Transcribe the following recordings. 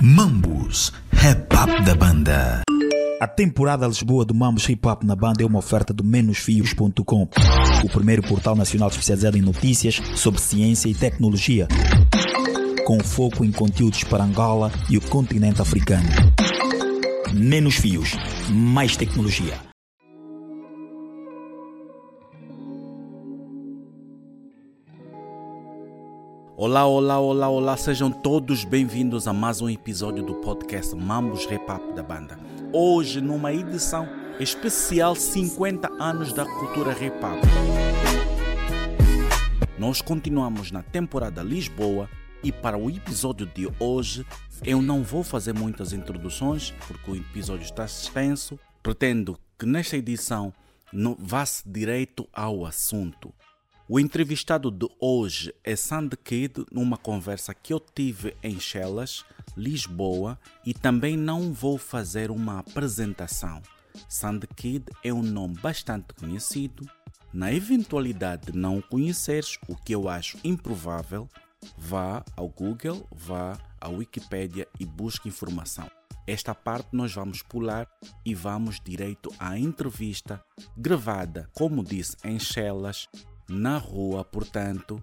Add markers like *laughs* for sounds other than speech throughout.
Mambus, Rap Up da banda. A temporada Lisboa do Mambus Hip Hop na banda é uma oferta do menosfios.com, o primeiro portal nacional especializado em notícias sobre ciência e tecnologia, com foco em conteúdos para Angola e o continente africano. Menos fios, mais tecnologia. Olá, olá, olá, olá, sejam todos bem-vindos a mais um episódio do podcast Mambos Rap Up da banda. Hoje, numa edição especial 50 anos da cultura rap up. Nós continuamos na temporada Lisboa e para o episódio de hoje eu não vou fazer muitas introduções porque o episódio está extenso. Pretendo que nesta edição vá-se direito ao assunto. O entrevistado de hoje é Sandy Kid, numa conversa que eu tive em Chelas, Lisboa, e também não vou fazer uma apresentação. Sandy Kid é um nome bastante conhecido. Na eventualidade de não o conheceres, o que eu acho improvável, vá ao Google, vá à Wikipedia e busque informação. Esta parte nós vamos pular e vamos direito à entrevista gravada, como disse, em Chelas, na rua, portanto,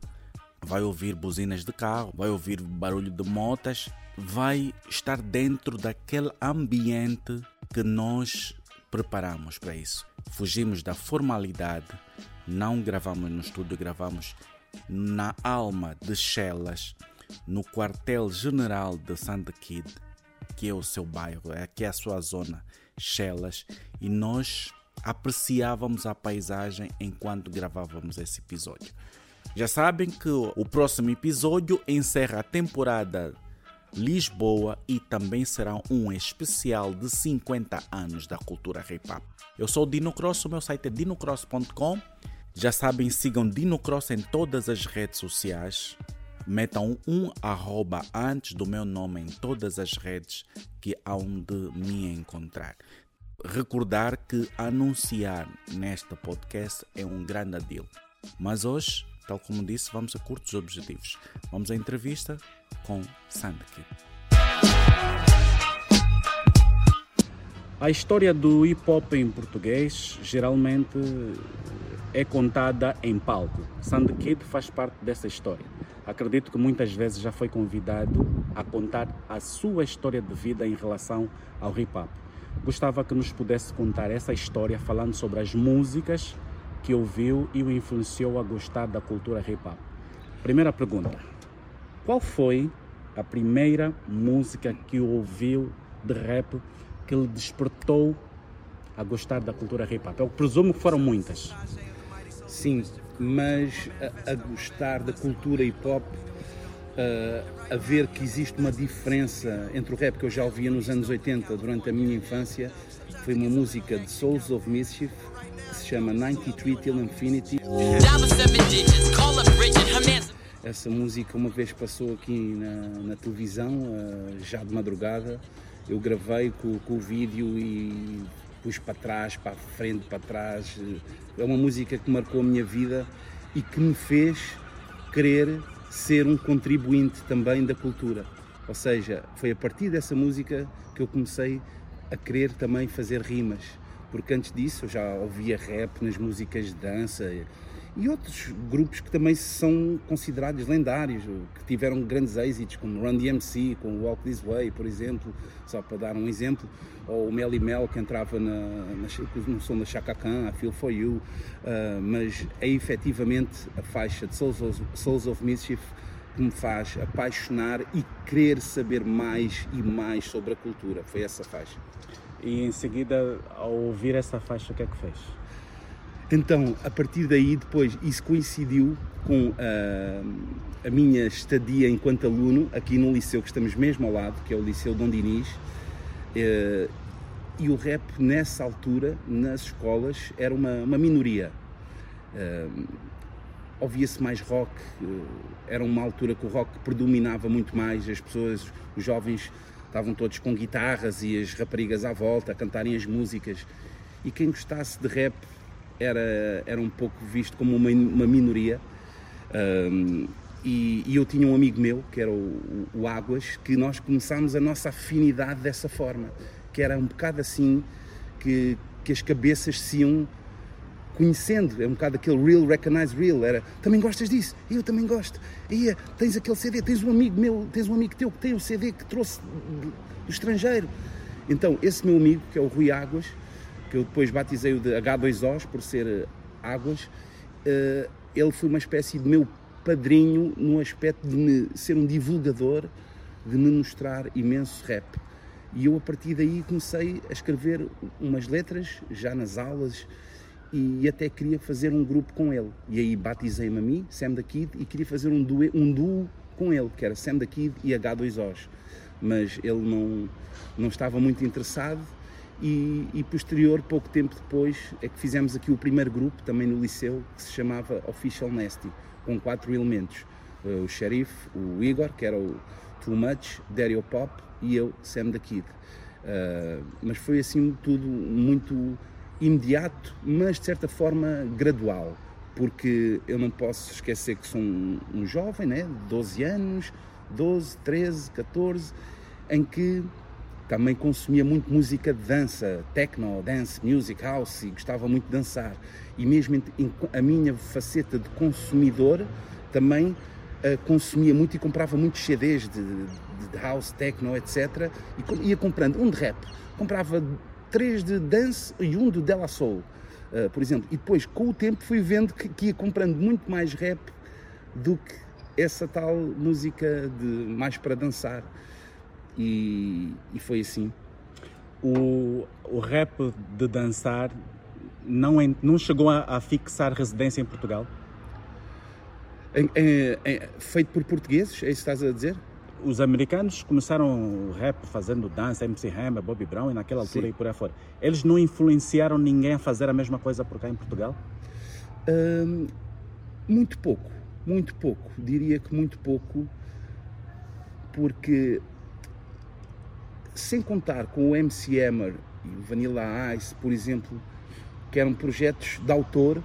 vai ouvir buzinas de carro, vai ouvir barulho de motas, vai estar dentro daquele ambiente que nós preparamos para isso. Fugimos da formalidade, não gravamos no estúdio, gravamos na alma de Chelas, no quartel-general de Santa Kid, que é o seu bairro, é aqui é a sua zona, Chelas, e nós apreciávamos a paisagem enquanto gravávamos esse episódio. Já sabem que o próximo episódio encerra a temporada Lisboa e também será um especial de 50 anos da cultura hip hop. Eu sou o Dino Cross, o meu site é dinocross.com. Já sabem, sigam Dino Cross em todas as redes sociais. Metam um arroba antes do meu nome em todas as redes que há onde me encontrar recordar que anunciar nesta podcast é um grande deal. Mas hoje, tal como disse, vamos a curtos objetivos. Vamos à entrevista com Sandky. A história do hip hop em português geralmente é contada em palco. Sandkid faz parte dessa história. Acredito que muitas vezes já foi convidado a contar a sua história de vida em relação ao hip hop. Gostava que nos pudesse contar essa história falando sobre as músicas que ouviu e o influenciou a gostar da cultura hip hop. Primeira pergunta: Qual foi a primeira música que ouviu de rap que lhe despertou a gostar da cultura hip hop? Eu presumo que foram muitas. Sim, mas a, a gostar da cultura hip hop uh, a ver que existe uma diferença entre o rap que eu já ouvia nos anos 80 durante a minha infância. Foi uma música de Souls of Mischief que se chama 93 Till Infinity. Essa música uma vez passou aqui na, na televisão, uh, já de madrugada. Eu gravei com, com o vídeo e pus para trás, para a frente, para trás. É uma música que marcou a minha vida e que me fez querer ser um contribuinte também da cultura. Ou seja, foi a partir dessa música que eu comecei a querer também fazer rimas, porque antes disso eu já ouvia rap nas músicas de dança e outros grupos que também são considerados lendários, que tiveram grandes êxitos, como Run DMC, com Walk This Way, por exemplo, só para dar um exemplo, ou o Melly Mel, que entrava na, na, no som da Chaka Khan, a Feel For You, uh, mas é efetivamente a faixa de Souls of, Souls of Mischief que me faz apaixonar e querer saber mais e mais sobre a cultura. Foi essa faixa. E em seguida, ao ouvir essa faixa, o que é que fez? Então, a partir daí, depois, isso coincidiu com uh, a minha estadia enquanto aluno aqui no liceu, que estamos mesmo ao lado, que é o Liceu Dom Dinis. Uh, e o rap, nessa altura, nas escolas, era uma, uma minoria. Uh, Ouvia-se mais rock, era uma altura que o rock predominava muito mais, as pessoas, os jovens estavam todos com guitarras e as raparigas à volta a cantarem as músicas. E quem gostasse de rap era, era um pouco visto como uma, uma minoria. Um, e, e, eu tinha um amigo meu, que era o, o, Águas, que nós começámos a nossa afinidade dessa forma, que era um bocado assim que, que as cabeças se iam conhecendo, é um bocado aquele real, recognize real, era, também gostas disso? Eu também gosto. E tens aquele CD, tens um amigo meu, tens um amigo teu que tem o CD que trouxe do estrangeiro. Então, esse meu amigo, que é o Rui Águas, que eu depois batizei o de H2Os por ser eh, Águas, uh, ele foi uma espécie de meu padrinho no aspecto de me, ser um divulgador, de me mostrar imenso rap. E eu a partir daí comecei a escrever umas letras, já nas aulas, e até queria fazer um grupo com ele. E aí batizei-me a mim, Sam da Kid, e queria fazer um duo, um duo com ele, que era Sam da Kid e H2Os. Mas ele não, não estava muito interessado e, e, posterior, pouco tempo depois, é que fizemos aqui o primeiro grupo, também no liceu, que se chamava Official Nasty, com quatro elementos. Uh, o Sheriff, o Igor, que era o Too Much, Dario Pop e eu, Sam the Kid. Uh, mas foi assim tudo muito imediato, mas de certa forma gradual, porque eu não posso esquecer que sou um, um jovem, né, de 12 anos, 12, 13, 14, em que também consumia muito música de dança, techno, dance, music, house, e gostava muito de dançar. E mesmo a minha faceta de consumidor também uh, consumia muito e comprava muitos CDs de, de house, techno, etc. E ia comprando um de rap, comprava três de dance e um de Della Soul, uh, por exemplo. E depois, com o tempo, fui vendo que, que ia comprando muito mais rap do que essa tal música de mais para dançar e, e foi assim. O, o rap de dançar não, não chegou a, a fixar residência em Portugal? feito por portugueses, é isso que estás a dizer? Os americanos começaram o rap fazendo dança, MC Hammer, Bobby Brown e naquela altura Sim. e por aí fora. Eles não influenciaram ninguém a fazer a mesma coisa por cá em Portugal? Hum, muito pouco, muito pouco. Diria que muito pouco, porque sem contar com o MC Hammer e o Vanilla Ice, por exemplo, que eram projetos de autor,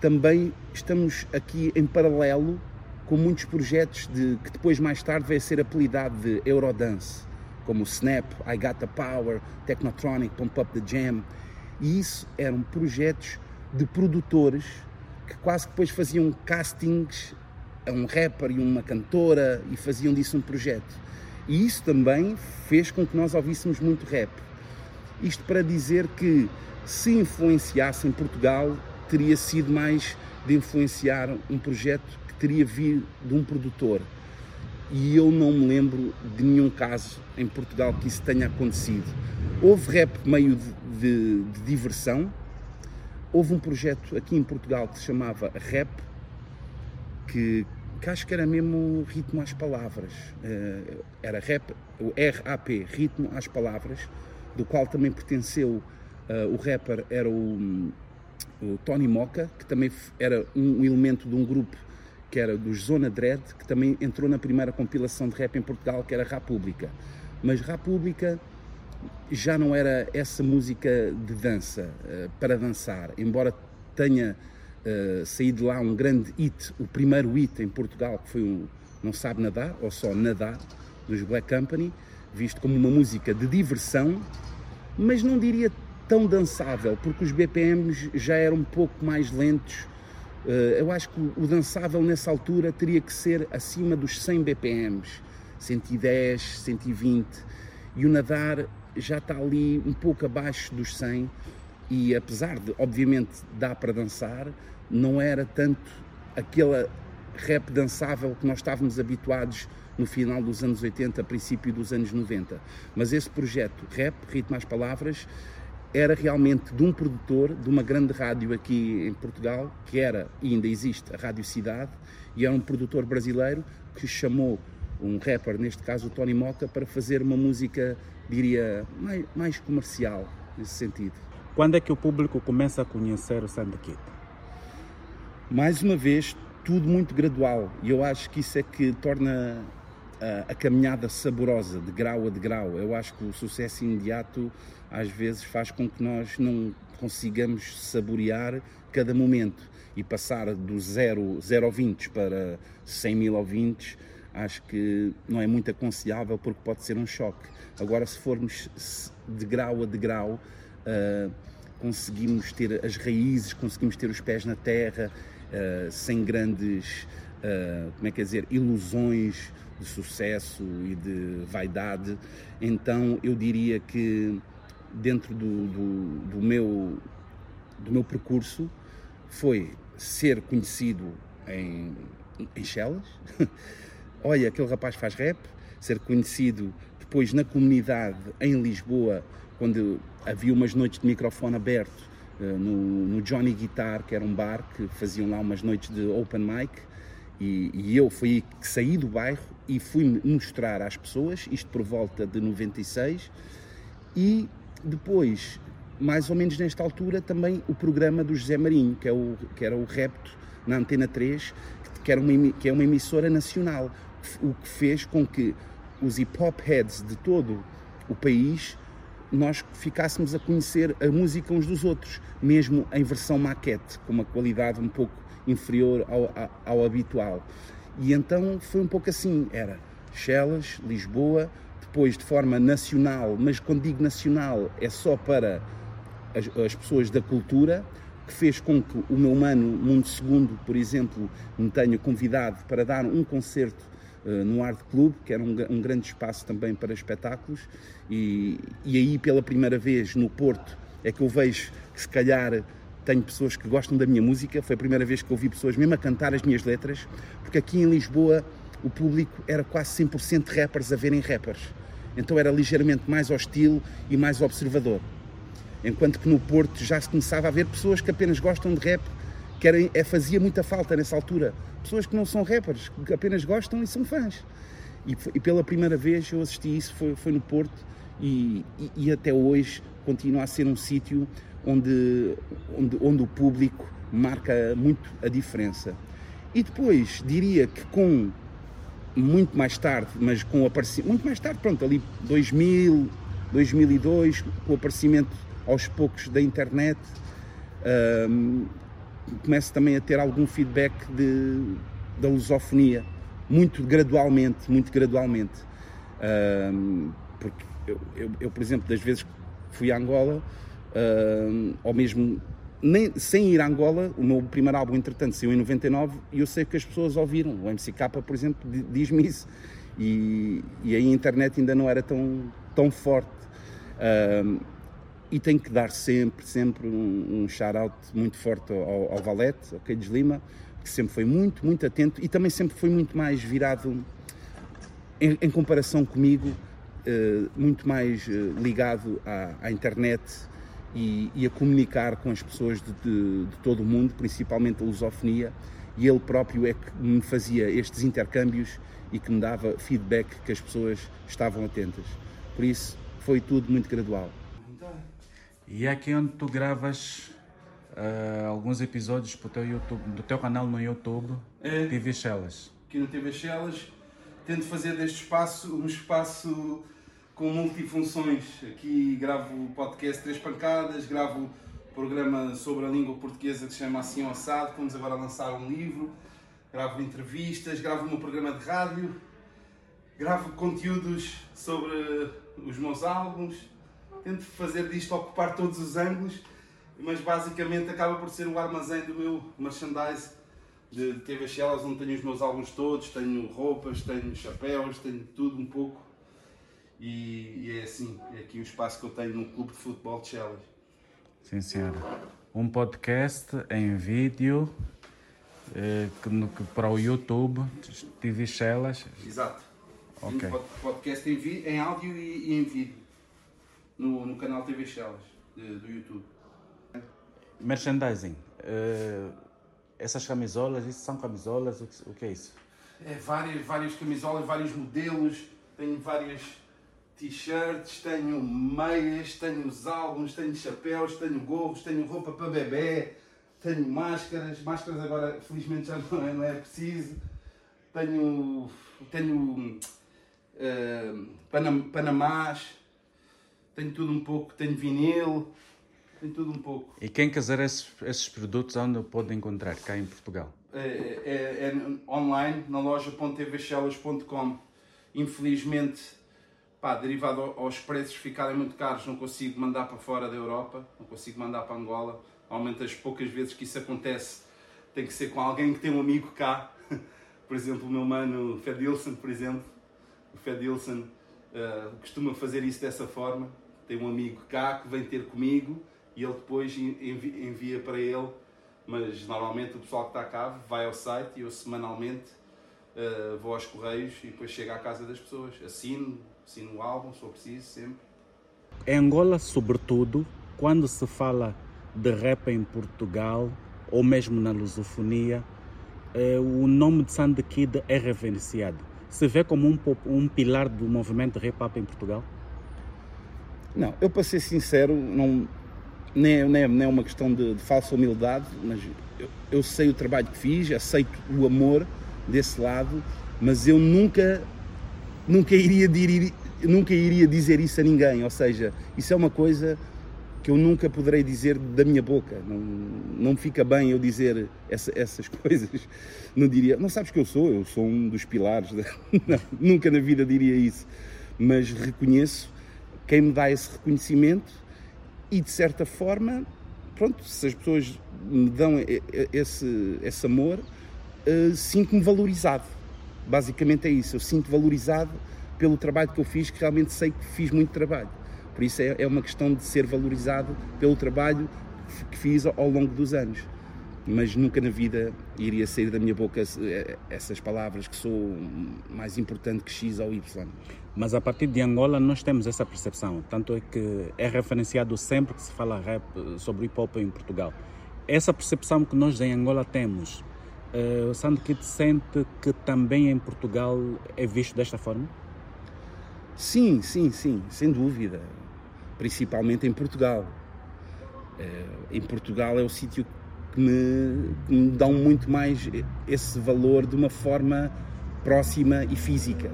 também estamos aqui em paralelo com muitos projetos de, que depois mais tarde vai ser apelidado de Eurodance, como o Snap, I Got the Power, Technotronic, Pump Up the Jam. E isso eram projetos de produtores que quase que depois faziam castings a um rapper e uma cantora e faziam disso um projeto. E isso também fez com que nós ouvíssemos muito rap. Isto para dizer que se influenciasse em Portugal, teria sido mais de influenciar um projeto que teria vindo de um produtor. E eu não me lembro de nenhum caso em Portugal que isso tenha acontecido. Houve rap meio de, de, de diversão, houve um projeto aqui em Portugal que se chamava Rap, que, que acho que era mesmo ritmo às palavras. Uh, era rap, o RAP, ritmo às palavras, do qual também pertenceu uh, o rapper, era o, o, Tony Moca, que também era um, elemento de um grupo que era dos Zona Dread, que também entrou na primeira compilação de rap em Portugal, que era República. Mas República já não era essa música de dança, uh, para dançar, embora tenha uh, saído lá um grande hit, o primeiro hit em Portugal, que foi um Não Sabe Nadar, ou só Nadar, dos Black Company, visto como uma música de diversão, mas não diria tão dançável, porque os BPMs já eram um pouco mais lentos. Uh, eu acho que o dançável nessa altura teria que ser acima dos 100 BPMs, 110, 120, e o nadar já está ali um pouco abaixo dos 100 e apesar de, obviamente, dar para dançar, não era tanto aquela rap dançável que nós estávamos habituados no final dos anos 80, princípio dos anos 90. Mas esse projeto, Rap, Ritmo às Palavras, era realmente de um produtor de uma grande rádio aqui em Portugal, que era e ainda existe a Rádio Cidade, e era um produtor brasileiro que chamou um rapper, neste caso o Tony Moca, para fazer uma música, diria, mais, mais comercial, nesse sentido. Quando é que o público começa a conhecer o Sandy Kid? Mais uma vez, tudo muito gradual. E eu acho que isso é que torna a, a, caminhada saborosa, de grau a de grau. Eu acho que o sucesso imediato às vezes faz com que nós não consigamos saborear cada momento e passar do 0, 0 ouvintes para 100 mil ouvintes acho que não é muito aconselhável porque pode ser um choque. Agora, se formos de grau a de grau, uh, conseguimos ter as raízes, conseguimos ter os pés na terra, uh, sem grandes, uh, como é que é dizer, ilusões de sucesso e de vaidade. Então, eu diria que dentro do, do, do meu, do meu percurso foi ser conhecido em, em Chelas, *laughs* olha, aquele rapaz faz rap, ser conhecido depois na comunidade em Lisboa, quando havia umas noites de microfone aberto no, no, Johnny Guitar, que era um bar que faziam lá umas noites de open mic, e, e eu fui que saí do bairro e fui mostrar às pessoas, isto por volta de 96, e depois, mais ou menos nesta altura, também o programa do José Marinho, que, é o, que era o Repto na Antena 3, que, era uma, que é uma emissora nacional, o que fez com que os hip hop heads de todo o país nós ficássemos a conhecer a música uns dos outros, mesmo em versão maquete, com uma qualidade um pouco inferior ao, ao, habitual. E então foi um pouco assim, era Chelas, Lisboa, depois de forma nacional, mas quando digo nacional é só para as, as pessoas da cultura, que fez com que o meu mano Mundo Segundo, por exemplo, me tenha convidado para dar um concerto no Art Club, que era um, um, grande espaço também para espetáculos, e, e aí pela primeira vez no Porto é que eu vejo que se calhar tenho pessoas que gostam da minha música, foi a primeira vez que eu vi pessoas mesmo a cantar as minhas letras, porque aqui em Lisboa o público era quase 100% rappers a verem rappers. Então era ligeiramente mais hostil e mais observador. Enquanto que no Porto já se começava a ver pessoas que apenas gostam de rap, que era, é, fazia muita falta nessa altura. Pessoas que não são rappers, que apenas gostam e são fãs. E, e pela primeira vez eu assisti isso, foi, foi no Porto, e, e, e, até hoje continua a ser um sítio onde, onde, onde o público marca muito a diferença. E depois diria que com muito mais tarde, mas com o aparecimento, muito mais tarde, pronto, ali 2000, 2002, com o aparecimento aos poucos da internet, um, começo também a ter algum feedback de, da lusofonia, muito gradualmente, muito gradualmente. Um, porque eu, eu, eu, por exemplo, das vezes fui a Angola, um, ou mesmo nem, sem ir a Angola, o meu primeiro álbum, entretanto, saiu em 99 e eu sei que as pessoas ouviram. O MCK, por exemplo, diz-me isso. E, e aí a internet ainda não era tão, tão forte. Um, e tenho que dar sempre, sempre um, um shout-out muito forte ao, ao Valete, ao Keides Lima, que sempre foi muito, muito atento e também sempre foi muito mais virado, em, em comparação comigo, uh, muito mais uh, ligado à, à internet e, e, a comunicar com as pessoas de, de, de, todo o mundo, principalmente a lusofonia, e ele próprio é que me fazia estes intercâmbios e que me dava feedback que as pessoas estavam atentas. Por isso, foi tudo muito gradual. E é aqui onde tu gravas uh, alguns episódios pro teu YouTube, do teu canal no YouTube, é, TV Shellas. Aqui no TV Shellas, tento fazer deste espaço um espaço com multifunções. Aqui gravo podcast Três Pancadas, gravo programa sobre a língua portuguesa que se chama Assim ao Assado, vamos agora lançar um livro, gravo entrevistas, gravo um programa de rádio, gravo conteúdos sobre os meus álbuns, tento fazer disto ocupar todos os ângulos, mas basicamente acaba por ser o armazém do meu merchandise de TV Shellas, onde tenho os meus álbuns todos, tenho roupas, tenho chapéus, tenho tudo um pouco. E, e, é assim, é aqui o espaço que eu tenho no clube de futebol de Shellas. Sim, senhora. Um podcast em vídeo eh, que, no, que para o YouTube, TV Shellas. Exato. Okay. Um podcast em, em áudio e, e em vídeo no, no canal TV Shellas do YouTube. Merchandising. Uh, essas camisolas, isso são camisolas? O que, o que é isso? É várias, várias camisolas, vários modelos, tenho várias t-shirts, tenho meias, tenho os álbuns, tenho chapéus, tenho gorros, tenho roupa para bebê, tenho máscaras, máscaras agora felizmente já não é, não é preciso, tenho, tenho uh, Panam Panamás, tenho tudo um pouco, tenho vinil, tenho tudo um pouco. E quem quiser esses, esses produtos, onde pode encontrar cá em Portugal? É, é, é online, na loja.tvchelas.com. Infelizmente, pá, derivado aos preços ficarem muito caros, não consigo mandar para fora da Europa, não consigo mandar para Angola. Normalmente, as poucas vezes que isso acontece, tem que ser com alguém que tem um amigo cá. *laughs* Por exemplo, o meu mano Fedilson, por exemplo. O Fedilson uh, costuma fazer isso dessa forma. Tem um amigo cá que vem ter comigo e ele depois envia para ele. Mas normalmente o pessoal que está cá vai ao site e eu semanalmente uh, vou aos correios e depois chego à casa das pessoas. Assino, assino o álbum, se for preciso, sempre. Em Angola, sobretudo, quando se fala de rap em Portugal ou mesmo na lusofonia, eh, o nome de Sandy Kid é reverenciado. Se vê como um, um pilar do movimento hip hop em Portugal? Não, eu para ser sincero, não, nem, nem, nem é uma questão de, de falsa humildade, mas eu, eu, sei o trabalho que fiz, aceito o amor desse lado, mas eu nunca, nunca iria, dir, nunca iria dizer isso a ninguém. Ou seja, isso é uma coisa que eu nunca poderei dizer da minha boca. Não, não fica bem eu dizer essa, essas *laughs* coisas. Não diria, não sabes que eu sou, eu sou um dos pilares. *laughs* Não, nunca na vida diria isso. Mas reconheço quem me dá esse reconhecimento e de certa forma, pronto, se as pessoas me dão esse, esse amor, uh, sinto-me valorizado. Basicamente é isso, eu sinto valorizado pelo trabalho que eu fiz, que realmente sei que fiz muito trabalho. Por isso é, é uma questão de ser valorizado pelo trabalho que fiz ao longo dos anos. Mas nunca na vida iria sair da minha boca eh, essas palavras que sou mais importante que X ou Y. Mas a partir de Angola nós temos essa percepção, tanto é que é referenciado sempre que se fala rap sobre hip hop em Portugal. Essa percepção que nós em Angola temos, uh, o Santo Kid sente que também em Portugal é visto desta forma? Sim, sim, sim, sem dúvida principalmente em Portugal. Eh, em Portugal é o sítio me, me dão muito mais esse valor de uma forma próxima e física.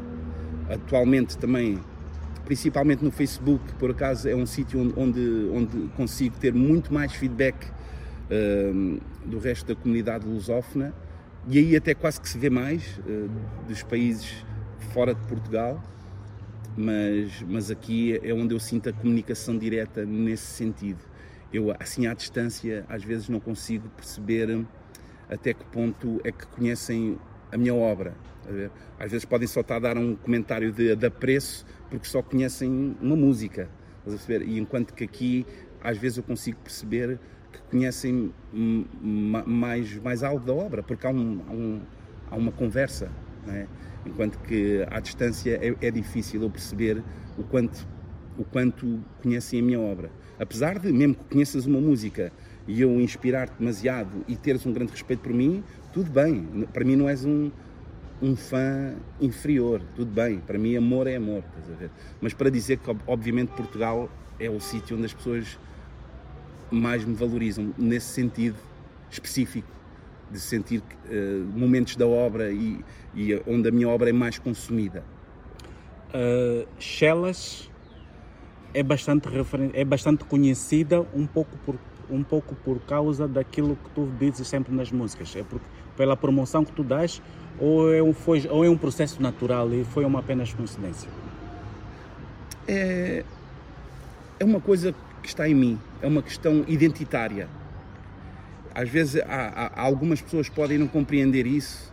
Atualmente também, principalmente no Facebook, por acaso é um sítio onde, onde, onde consigo ter muito mais feedback uh, do resto da comunidade lusófona e aí até quase que se vê mais uh, dos países fora de Portugal mas, mas aqui é onde eu sinto a comunicação direta nesse sentido. Eu, assim, à distância, às vezes não consigo perceber até que ponto é que conhecem a minha obra. Às vezes podem só estar a dar um comentário de, de apreço porque só conhecem uma música. E enquanto que aqui, às vezes, eu consigo perceber que conhecem mais, mais algo da obra, porque há, um, há, um, há uma conversa. É? enquanto que à distância é, é difícil eu perceber o quanto, o quanto conhecem a minha obra. Apesar de, mesmo que conheças uma música e eu inspirar-te demasiado e teres um grande respeito por mim, tudo bem. Para mim não és um, um fã inferior, tudo bem. Para mim amor é amor, estás a ver? Mas para dizer que obviamente Portugal é o sítio onde as pessoas mais me valorizam, nesse sentido específico de sentir uh, momentos da obra e, e, onde a minha obra é mais consumida. Uh, é bastante é bastante conhecida um pouco por um pouco por causa daquilo que tu dizes sempre nas músicas. É pela promoção que tu dás ou é um foi ou é um processo natural e foi uma apenas coincidência? É é uma coisa que está em mim. É uma questão identitária. Às vezes há, há, algumas pessoas podem não compreender isso,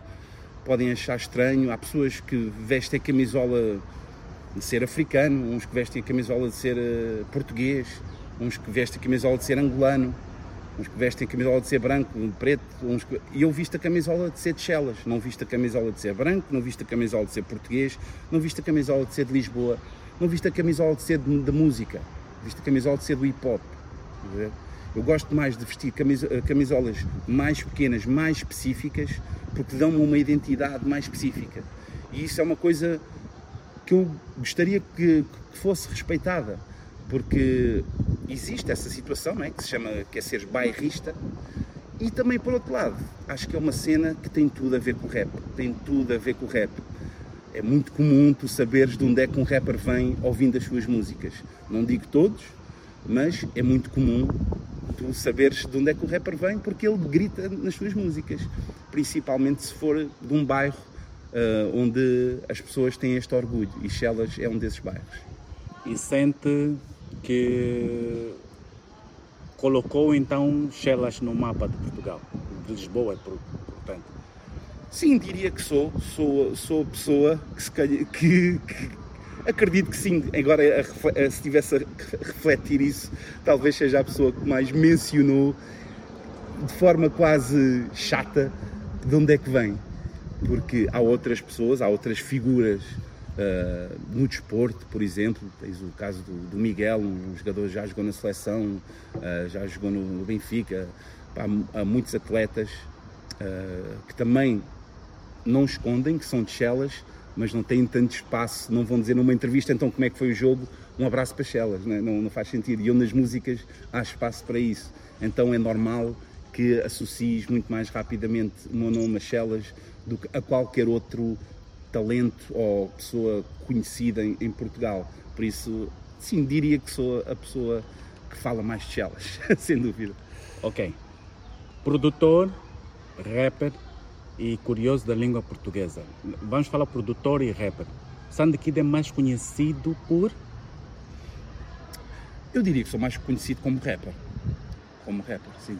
podem achar estranho. Há pessoas que vestem a camisola de ser africano, uns que vestem a camisola de ser uh, português, uns que vestem a camisola de ser angolano, uns que vestem a camisola de ser branco, preto, uns que... e eu visto a camisola de ser de Chelas, não visto a camisola de ser branco, não visto a camisola de ser português, não visto a camisola de ser de Lisboa, não visto a camisola de ser de, de música, visto a camisola de ser do hip hop. Eu gosto mais de vestir eh, camisolas mais pequenas, mais específicas, porque dão-me uma identidade mais específica. E isso é uma coisa que eu gostaria que, que fosse respeitada, porque existe essa situação, não é? que se chama que é ser bairrista, e também por outro lado, acho que é uma cena que tem tudo a ver com rap, tem tudo a ver com o rap. é muito comum tu saberes de onde é que um rapper vem ouvindo as suas músicas. Não digo todos, mas é muito comum tu saberes de onde é que o rapper vem porque ele grita nas suas músicas, principalmente se for de um bairro uh, onde as pessoas têm este orgulho e Chelas é um desses bairros. E sente que colocou então Chelas no mapa de Portugal, de Lisboa, portanto. Sim, diria que sou. Sou, sou a pessoa que, se calha, que, que acredito que sim. Agora, se estivesse a refletir isso, talvez seja a pessoa que mais mencionou de forma quase chata de onde é que vem. Porque há outras pessoas, há outras figuras uh, no desporto, por exemplo. Tens o caso do, do Miguel, um jogador que já jogou na seleção, uh, já jogou no, Benfica. Há, há, muitos atletas uh, que também não escondem que são de Chelas, mas não têm tanto espaço, não vão dizer numa entrevista então como é que foi o jogo, um abraço para Chelas, não, é? não, não faz sentido. E eu nas músicas há espaço para isso. Então é normal que associes muito mais rapidamente o meu nome a Chelas do que a qualquer outro talento ou pessoa conhecida em, em Portugal. Por isso, sim, diria que sou a pessoa que fala mais de Chelas, *laughs* sem dúvida. Ok. Produtor, rapper, e curioso da língua portuguesa. Vamos falar produtor e rapper. Sandy Kid é mais conhecido por? Eu diria que sou mais conhecido como rapper. Como rapper, sim.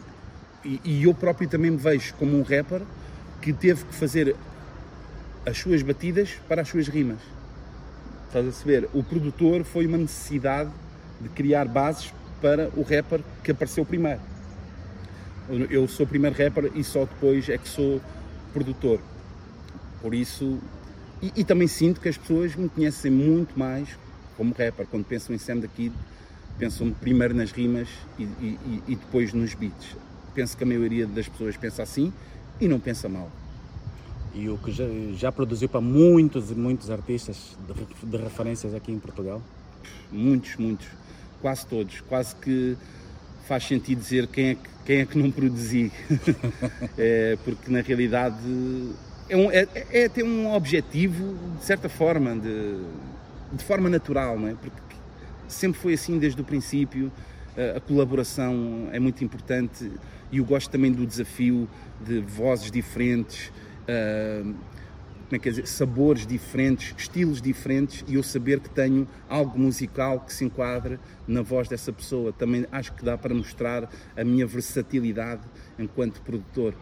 E, e eu próprio também me vejo como um rapper que teve que fazer as suas batidas para as suas rimas. Estás a saber? O produtor foi uma necessidade de criar bases para o rapper que apareceu primeiro. Eu sou primeiro rapper e só depois é que sou produtor. Por isso, e, e, também sinto que as pessoas me conhecem muito mais como rapper. Quando pensam em Sam da Kid, pensam primeiro nas rimas e, e, e, depois nos beats. Penso que a maioria das pessoas pensa assim e não pensa mal. E o que já, já produziu para muitos e muitos artistas de, de referências aqui em Portugal? Muitos, muitos. Quase todos. Quase que faz sentido dizer quem é que, quem é que não produzi. *laughs* é, porque na realidade é, um, é, é, ter um objetivo, de certa forma, de, de forma natural, não é? Porque sempre foi assim desde o princípio. A, a colaboração é muito importante e eu gosto também do desafio de vozes diferentes. Uh, como é que é dizer, sabores diferentes, estilos diferentes e eu saber que tenho algo musical que se enquadra na voz dessa pessoa. Também acho que dá para mostrar a minha versatilidade enquanto produtor.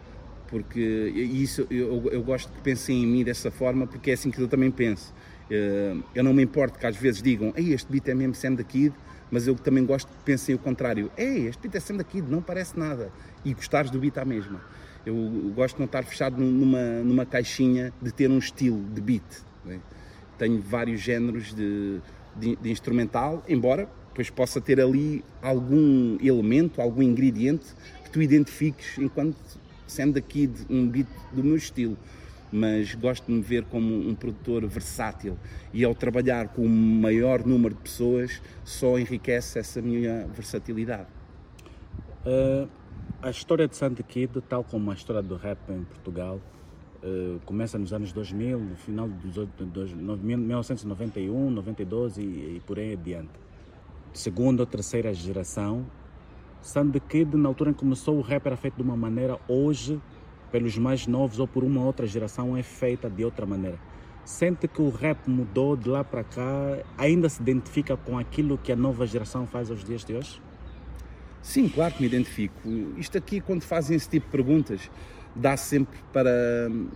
Porque isso eu, eu gosto que pensem em mim dessa forma, porque é assim que eu também penso. Eh, eu não me importo que às vezes digam, Ei, este beat é mesmo Sam da Kid, mas eu também gosto que pensem o contrário. Ei, este beat é da Kid, não parece nada. E gostares do beat à mesma. Eu gosto de não estar fechado numa, numa caixinha de ter um estilo de beat. Né? Tenho vários géneros de, de, de, instrumental, embora depois possa ter ali algum elemento, algum ingrediente que tu identifiques enquanto sendo aqui um beat do meu estilo. Mas gosto de me ver como um produtor versátil e ao trabalhar com o maior número de pessoas só enriquece essa minha versatilidade. Uh a história de Sandy Kid, tal como a história do rap em Portugal, uh, começa nos anos 2000, no final de 1991, 92 e, e por aí adiante. Segunda ou terceira geração, Sandy Kid, na altura em que começou, o rap era feito de uma maneira, hoje, pelos mais novos ou por uma outra geração, é feita de outra maneira. Sente que o rap mudou de lá para cá, ainda se identifica com aquilo que a nova geração faz aos dias de hoje? Sim, claro que me identifico. Isto aqui, quando fazem esse tipo de perguntas, dá sempre para hum,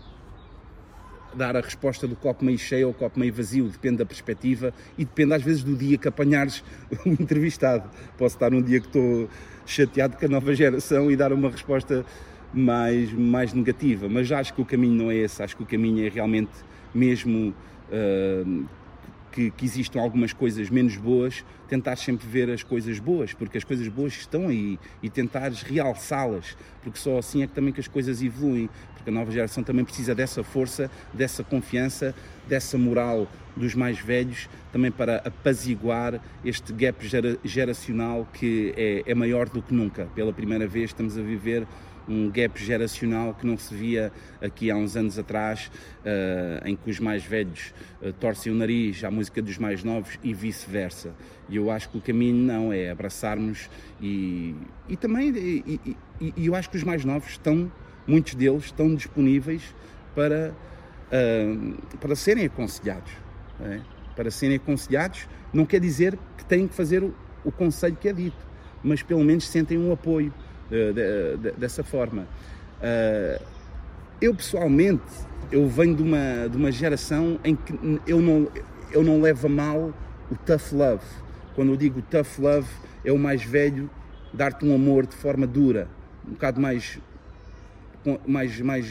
dar a resposta do copo meio cheio ou copo meio vazio, depende da perspectiva e depende às vezes do dia que apanhares *laughs* o entrevistado. Posso estar num dia que estou chateado com a nova geração e dar uma resposta mais, mais negativa, mas acho que o caminho não é esse, acho que o caminho é realmente mesmo uh, que, que existam algumas coisas menos boas, tentar sempre ver as coisas boas, porque as coisas boas estão aí e tentares realçá-las, porque só assim é que também que as coisas evoluem, porque a nova geração também precisa dessa força, dessa confiança, dessa moral dos mais velhos, também para apaziguar este gap geracional que é, é maior do que nunca. Pela primeira vez estamos a viver um gap geracional que não se via aqui há uns anos atrás, uh, em que os mais velhos uh, torcem o nariz à música dos mais novos e vice-versa. E eu acho que o caminho não é abraçarmos e, e também, e, e, e, eu acho que os mais novos estão, muitos deles estão disponíveis para, uh, para serem aconselhados. É? Para serem aconselhados não quer dizer que têm que fazer o, o conselho que é dito, mas pelo menos sentem um apoio de, de, dessa forma. Uh, eu pessoalmente, eu venho de uma, de uma geração em que eu não, eu não levo a mal o tough love. Quando eu digo tough love, é o mais velho dar-te um amor de forma dura, um bocado mais, mais, mais,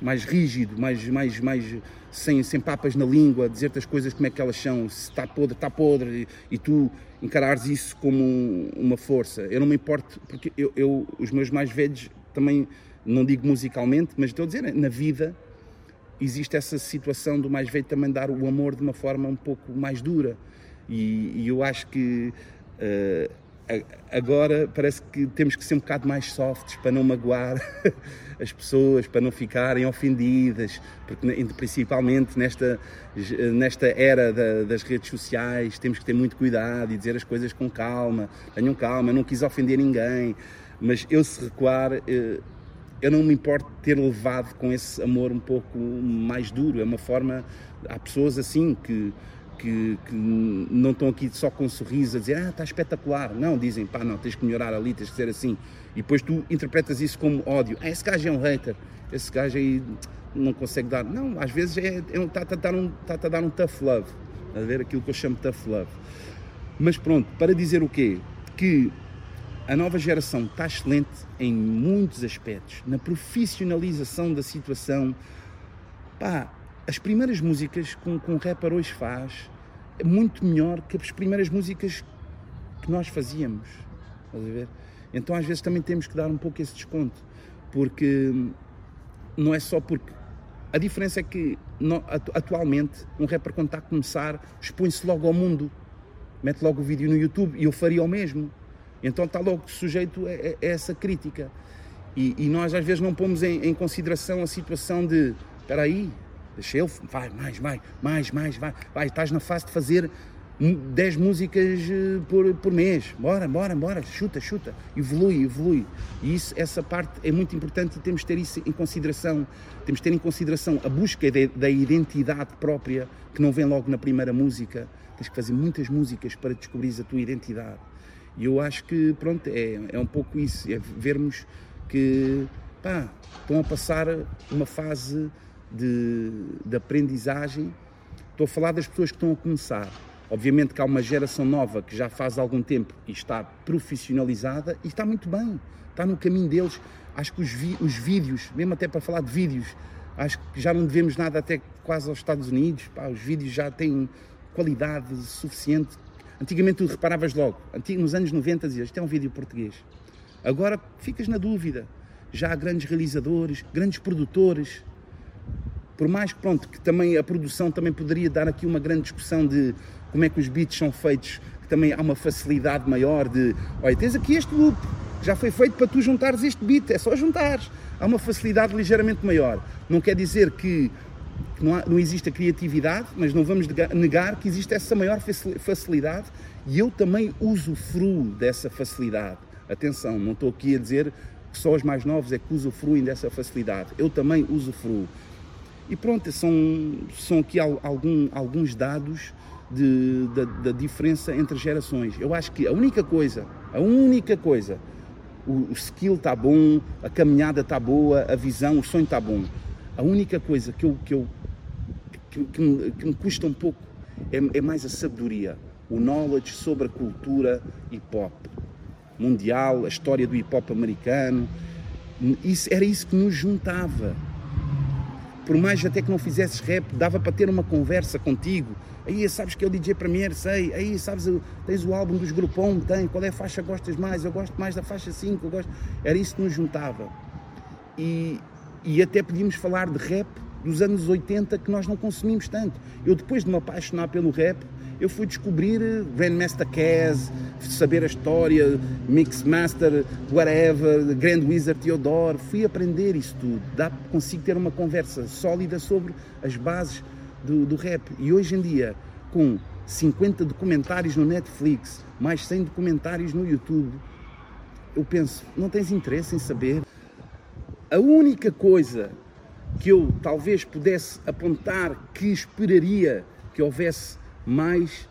mais rígido, mais, mais, mais sem, sem papas na língua, dizer-te as coisas como é que elas são, se está podre, está podre, e, e tu encarares isso como uma força. Eu não me importo, porque eu, eu, os meus mais velhos também, não digo musicalmente, mas estou a dizer, na vida existe essa situação do mais velho também dar o amor de uma forma um pouco mais dura. E, e eu acho que uh, agora parece que temos que ser um bocado mais softs para não magoar *laughs* as pessoas, para não ficarem ofendidas, porque principalmente nesta, nesta era da, das redes sociais temos que ter muito cuidado e dizer as coisas com calma, tenham calma, não quis ofender ninguém, mas eu se recuar eh, eu não me importo ter levado com esse amor um pouco mais duro, é uma forma, há pessoas assim que que, que, não estão aqui só com um sorriso a dizer ah, está espetacular. Não, dizem pá, não, tens que melhorar ali, tens que ser assim. E depois tu interpretas isso como ódio. Ah, esse gajo é um hater, esse gajo aí não consegue dar. Não, às vezes é, é, tá, tá, tá um, tá, a dar um tough love. A ver aquilo que eu chamo tough love. Mas pronto, para dizer o quê? Que a nova geração está excelente em muitos aspectos, na profissionalização da situação. Pá, as primeiras músicas que um, que um rapper hoje faz é muito melhor que as primeiras músicas que nós fazíamos. Estás a ver? Então às vezes também temos que dar um pouco esse desconto, porque não é só porque. A diferença é que atualmente um rapper quando está a começar expõe-se logo ao mundo, mete logo o vídeo no YouTube e eu faria o mesmo. Então está logo sujeito a, a essa crítica. E, e, nós às vezes não pomos em, em consideração a situação de espera aí, Deixa ele, vai, mais, mais, mais, mais, vai, vai, estás na fase de fazer 10 músicas eh, por, por mês. Bora, bora, bora, chuta, chuta, evolui, evolui. E isso, essa parte é muito importante e temos de ter isso em consideração. Temos de ter em consideração a busca de, da identidade própria, que não vem logo na primeira música. Tens que fazer muitas músicas para descobrir a tua identidade. E eu acho que, pronto, é, é um pouco isso, é vermos que, pá, estão a passar uma fase de, de aprendizagem. Estou a falar das pessoas que estão a começar. Obviamente que há uma geração nova que já faz algum tempo e está profissionalizada e está muito bem, está no caminho deles. Acho que os, vi, os vídeos, mesmo até para falar de vídeos, acho que já não devemos nada até quase aos Estados Unidos. Pá, os vídeos já têm qualidade suficiente. Antigamente tu reparavas logo, nos anos 90 dizias, isto é um vídeo português. Agora ficas na dúvida. Já há grandes realizadores, grandes produtores, por mais pronto, que também a produção também poderia dar aqui uma grande discussão de como é que os beats são feitos, que também há uma facilidade maior de, olha, tens aqui este loop, já foi feito para tu juntares este beat, é só juntares. Há uma facilidade ligeiramente maior. Não quer dizer que não, há, não existe a criatividade, mas não vamos negar que existe essa maior facilidade e eu também uso fru dessa facilidade. Atenção, não estou aqui a dizer que só os mais novos é que usufruem dessa facilidade. Eu também usufruo. E pronto, são, são aqui algum, alguns dados de, da, da, diferença entre gerações. Eu acho que a única coisa, a única coisa, o, o skill está bom, a caminhada está boa, a visão, o sonho está bom. A única coisa que, eu, que, eu, que, que, me, que me custa um pouco é, é mais a sabedoria, o knowledge sobre a cultura hip hop mundial, a história do hip hop americano. Isso, era isso que nos juntava por mais até que não fizesses rap, dava para ter uma conversa contigo. Aí sabes que é o DJ Premier, sei. Aí sabes, tens o álbum dos Grupom, tem. Qual é a faixa que gostas mais? Eu gosto mais da faixa 5. Eu gosto... Era isso que nos juntava. E, e até podíamos falar de rap dos anos 80 que nós não consumimos tanto. Eu depois de me apaixonar pelo rap, eu fui descobrir Grandmaster Caz, saber a história, Mixmaster, whatever, Grand Wizard Theodore, fui aprender isso tudo. Dá, consigo ter uma conversa sólida sobre as bases do, do rap. E hoje em dia, com 50 documentários no Netflix, mais 100 documentários no YouTube, eu penso, não tens interesse em saber? A única coisa que eu talvez pudesse apontar que esperaria que houvesse mais,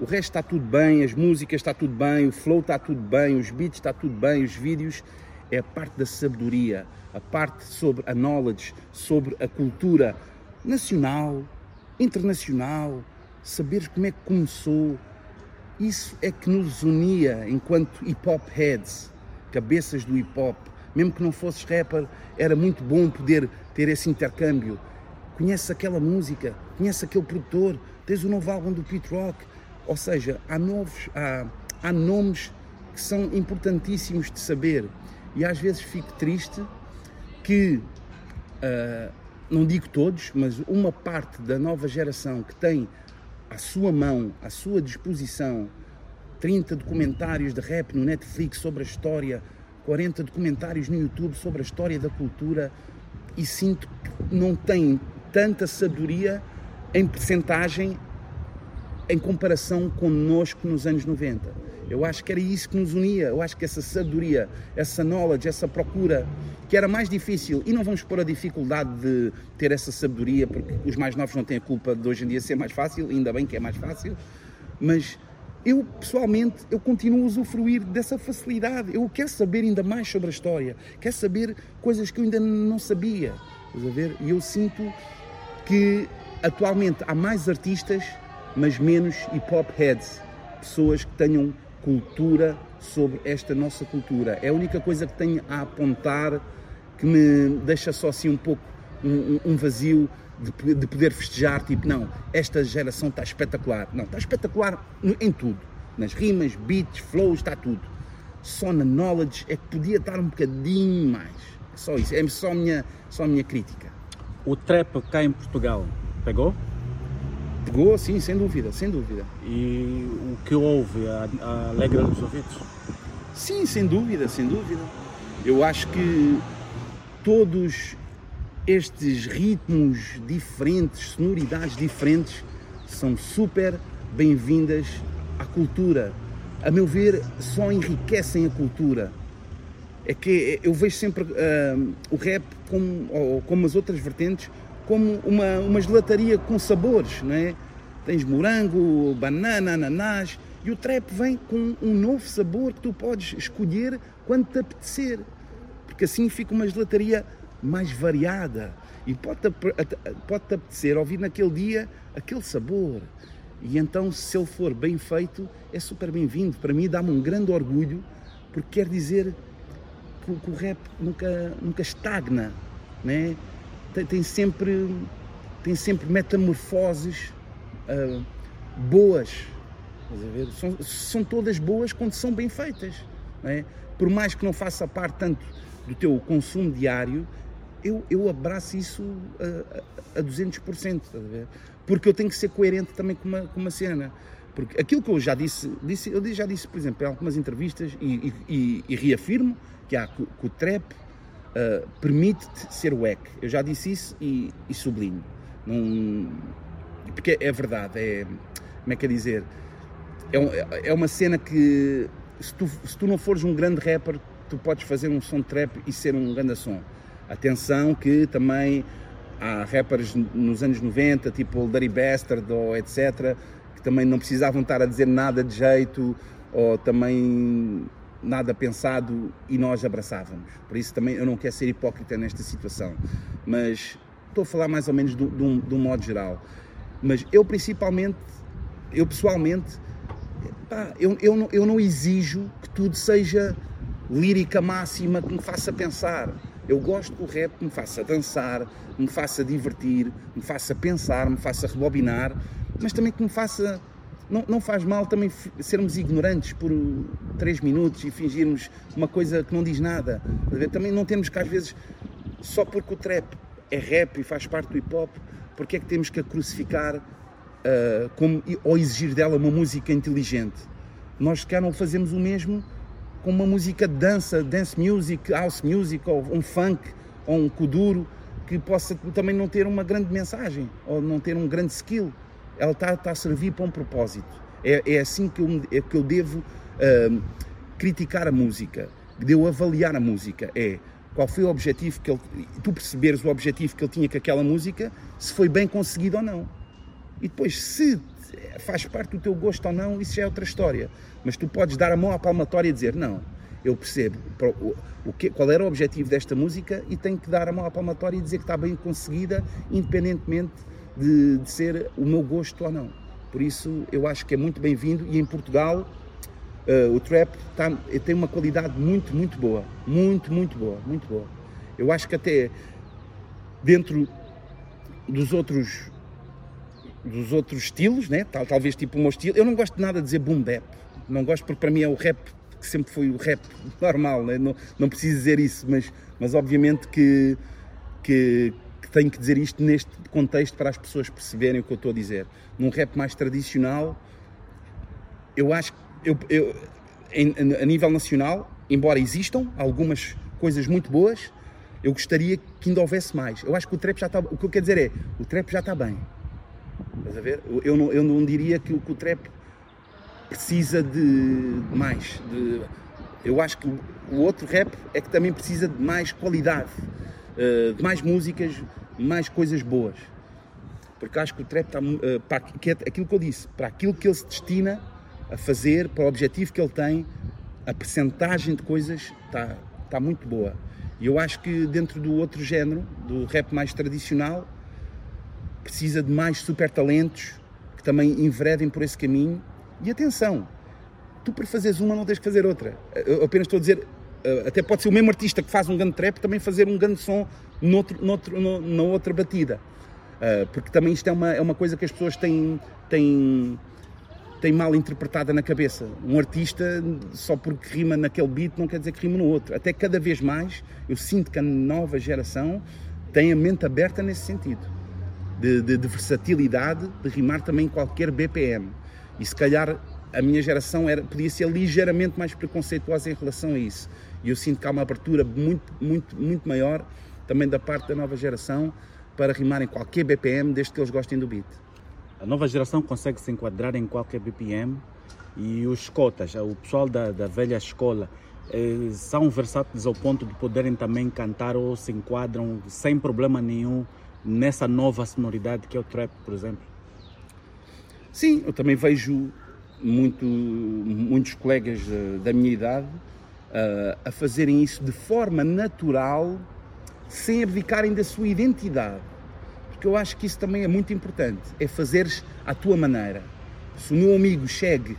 o resto está tudo bem, as músicas está tudo bem, o flow está tudo bem, os beats está tudo bem, os vídeos, é a parte da sabedoria, a parte sobre a knowledge, sobre a cultura nacional, internacional, saber como é que começou. Isso é que nos unia enquanto hip hop heads, cabeças do hip hop. Mesmo que não fosses rapper, era muito bom poder ter esse intercâmbio. Conhece aquela música, conhece aquele produtor, tens o novo álbum do Pete Rock. Ou seja, há, novos, há, há nomes que são importantíssimos de saber. E às vezes fico triste que, uh, não digo todos, mas uma parte da nova geração que tem à sua mão, à sua disposição, 30 documentários de rap no Netflix sobre a história, 40 documentários no YouTube sobre a história da cultura e sinto que não tem tanta sabedoria em percentagem em comparação connosco nos anos 90. Eu acho que era isso que nos unia, eu acho que essa sabedoria, essa knowledge, essa procura, que era mais difícil, e não vamos pôr a dificuldade de ter essa sabedoria, porque os mais novos não têm a culpa de hoje em dia ser mais fácil, ainda bem que é mais fácil, mas eu pessoalmente eu continuo a usufruir dessa facilidade. Eu quero saber ainda mais sobre a história, quero saber coisas que eu ainda não sabia. A ver? E eu sinto que atualmente há mais artistas, mas menos hip hop heads, pessoas que tenham cultura sobre esta nossa cultura. É a única coisa que tenho a apontar que me deixa só assim um pouco um, um vazio de, de, poder festejar, tipo, não, esta geração está espetacular. Não, está espetacular em tudo. Nas rimas, beats, flows, está tudo. Só na knowledge é que podia estar um bocadinho mais. É só isso, é só a minha, só a minha crítica. O trap cá em Portugal pegou? Pegou, sim, sem dúvida, sem dúvida. E o que houve, alegra dos ouvidos? Sim, sem dúvida, sem dúvida. Eu acho que todos estes ritmos diferentes, sonoridades diferentes, são super bem-vindas à cultura. A meu ver, só enriquecem a cultura. É que eu vejo sempre uh, o rap, como, ou, como as outras vertentes, como uma, uma gelataria com sabores, não é? Tens morango, banana, ananás, e o trap vem com um novo sabor que tu podes escolher quando te apetecer. Porque assim fica uma gelataria mais variada e pode-te pode apetecer ouvir naquele dia aquele sabor. E então, se ele for bem feito, é super bem-vindo. Para mim, dá-me um grande orgulho, porque quer dizer que, o rap nunca, nunca estagna, né? Tem, tem, sempre, tem sempre metamorfoses uh, boas. São, são todas boas quando são bem feitas. Né? Por mais que não faça parte tanto do teu consumo diário, eu, eu abraço isso a, a, a 200%, porque eu tenho que ser coerente também com uma, com uma cena. Porque aquilo que eu já disse, disse eu já disse, por exemplo, em algumas entrevistas e, e, e reafirmo que, há, que o trap uh, permite-te ser wack. Eu já disse isso e, e sublinho. Não, porque é verdade, é, como é que é dizer, é, é uma cena que se tu, se tu não fores um grande rapper, tu podes fazer um som de trap e ser um grande som. Atenção que também há rappers nos anos 90, tipo o Dirty Bastard ou etc., que também não precisavam estar a dizer nada de jeito ou também nada pensado e nós abraçávamos. Por isso também eu não quero ser hipócrita nesta situação. Mas estou a falar mais ou menos de, um, de um modo geral. Mas eu principalmente, eu pessoalmente, pá, eu, eu, não, eu não exijo que tudo seja lírica máxima que me faça pensar. Eu gosto que o rap me faça dançar, me faça divertir, me faça pensar, me faça rebobinar, mas também que me faça. Não, não faz mal também sermos ignorantes por três minutos e fingirmos uma coisa que não diz nada. Também não temos que, às vezes, só porque o trap é rap e faz parte do hip hop, porque é que temos que a crucificar uh, como, ou exigir dela uma música inteligente. Nós cá não fazemos o mesmo com uma música de dança, dance music, house music, ou um funk, ou um kuduro, que possa também não ter uma grande mensagem, ou não ter um grande skill. Ela está, está a servir para um propósito. É, é assim que eu, é que eu devo uh, criticar a música, devo avaliar a música. É qual foi o objetivo que ele. Tu perceberes o objetivo que ele tinha com aquela música, se foi bem conseguido ou não. E depois, se faz parte do teu gosto ou não, isso já é outra história. Mas tu podes dar a mão à palmatória e dizer: Não, eu percebo o que, qual era o objetivo desta música e tenho que dar a mão à palmatória e dizer que está bem conseguida, independentemente de, de ser o meu gosto ou não. Por isso, eu acho que é muito bem-vindo e em Portugal. Uh, o trap tá, tem uma qualidade muito, muito boa. Muito, muito boa. Muito boa. Eu acho que até dentro dos outros dos outros estilos, né? Tal, talvez tipo o meu estilo. Eu não gosto de nada de dizer boom bap. Não gosto porque para mim é o rap que sempre foi o rap *laughs* normal, né? não, não preciso dizer isso, mas, mas obviamente que, que tenho que dizer isto neste contexto para as pessoas perceberem o que eu estou a dizer. Num rap mais tradicional, eu acho eu, eu, em, a nível nacional, embora existam algumas coisas muito boas, eu gostaria que ainda houvesse mais. Eu acho que o trap já está. O que eu quero dizer é, o trap já está bem. Estás a ver? Eu não, eu não diria que, que o trap precisa de mais. De, eu acho que o outro rap é que também precisa de mais qualidade, eh, de mais músicas, mais coisas boas. Porque acho que o trap está. Eh, para é aquilo que eu disse, para aquilo que ele se destina a fazer, para o objetivo que ele tem, a percentagem de coisas está, está muito boa. E eu acho que dentro do outro género, do rap mais tradicional, precisa de mais super talentos que também enveredem por esse caminho. E atenção, tu para fazeres uma não tens que fazer outra. Eu apenas estou a dizer, eh, até pode ser o mesmo artista que faz um grande trap também fazer um grande som noutro, noutro, no, na outra batida. Uh, porque também isto é uma, é uma coisa que as pessoas têm, têm, têm mal interpretada na cabeça. Um artista, só porque rima naquele beat, não quer dizer que rima no outro. Até cada vez mais eu sinto que a nova geração tem a mente aberta nesse sentido de, de, de versatilidade, de rimar também qualquer BPM. E se calhar a minha geração era, podia ser ligeiramente mais preconceituosa em relação a isso. E eu sinto que há uma abertura muito, muito, muito maior também da parte da nova geração para rimar em qualquer BPM, desde que eles gostem do beat. A nova geração consegue se enquadrar em qualquer BPM e os cotas, o pessoal da, da velha escola, eh, são versáteis ao ponto de poderem também cantar ou se enquadram sem problema nenhum nessa nova sonoridade que é o trap, por exemplo? Sim, eu também vejo muito, muitos colegas da, da minha idade uh, a fazerem isso de forma natural, sem abdicarem da sua identidade. Porque eu acho que isso também é muito importante, é fazeres à tua maneira. Se o meu amigo Cheg,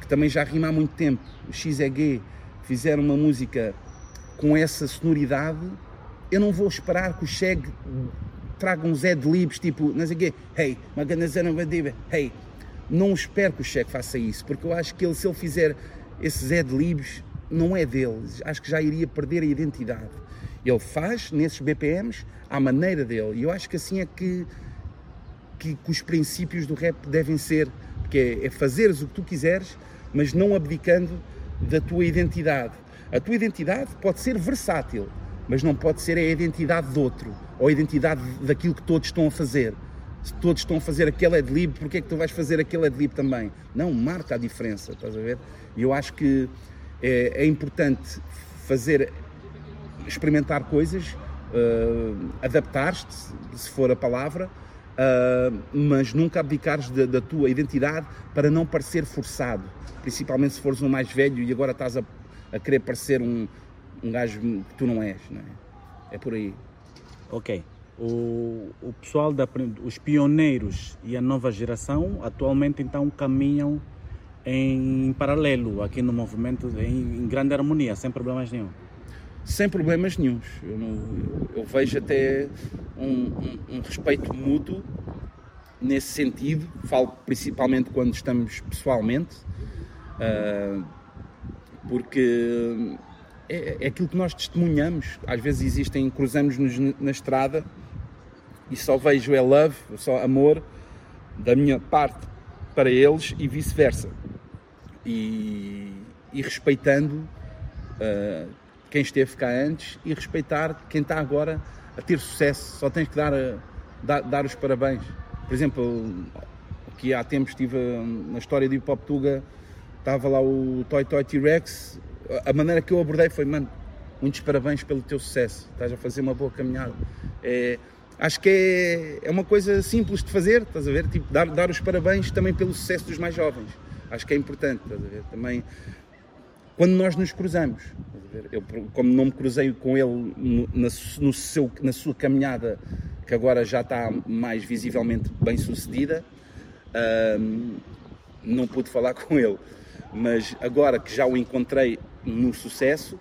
que também já rima há muito tempo, o XEG, fizer uma música com essa sonoridade, eu não vou esperar que o Cheg traga uns ad-libs tipo, não sei o quê, hey, hey. Não espero que o Cheque faça isso, porque eu acho que ele, se ele fizer esses ad-libs, não é dele. Acho que já iria perder a identidade. Ele faz nesses BPMs à maneira dele. E eu acho que assim é que, que, que os princípios do rap devem ser, porque é, é fazeres o que tu quiseres, mas não abdicando da tua identidade. A tua identidade pode ser versátil, mas não pode ser a identidade de outro ou a identidade daquilo que todos estão a fazer. Se todos estão a fazer aquele adlib, porque é que tu vais fazer aquele adlib também? Não, marca a diferença, estás a ver? E eu acho que é, é importante fazer, experimentar coisas, uh, adaptar-te, se for a palavra, uh, mas nunca abdicares da, da, tua identidade para não parecer forçado, principalmente se fores um mais velho e agora estás a, a querer parecer um, um gajo que tu não és, não é? É por aí. Ok. O, o pessoal, da, os pioneiros e a nova geração atualmente então caminham em paralelo aqui no movimento, em, em grande harmonia, sem problemas nenhum. Sem problemas nenhums. Eu, não, eu vejo até um, um, um respeito mútuo nesse sentido, falo principalmente quando estamos pessoalmente, uh, porque é, é aquilo que nós testemunhamos. Às vezes existem, cruzamos-nos na estrada e só vejo é love, só amor, da minha parte para eles e vice-versa. E, e, respeitando uh, quem esteve cá antes e respeitar quem está agora a ter sucesso. Só tens que dar, dar, dar os parabéns. Por exemplo, aqui há tempos estive na história do Hip Hop Tuga, estava lá o Toy Toy T-Rex. A maneira que eu abordei foi, mano, muitos parabéns pelo teu sucesso. Estás a fazer uma boa caminhada. É, acho que é, é uma coisa simples de fazer, estás a ver? Tipo, dar, dar os parabéns também pelo sucesso dos mais jovens. Acho que é importante, estás a ver? Também quando nós nos cruzamos. Eu, como não me cruzei com ele no, na, no seu, na sua caminhada, que agora já está mais visivelmente bem sucedida, não pude falar *laughs* com ele. Mas agora que já o encontrei no sucesso,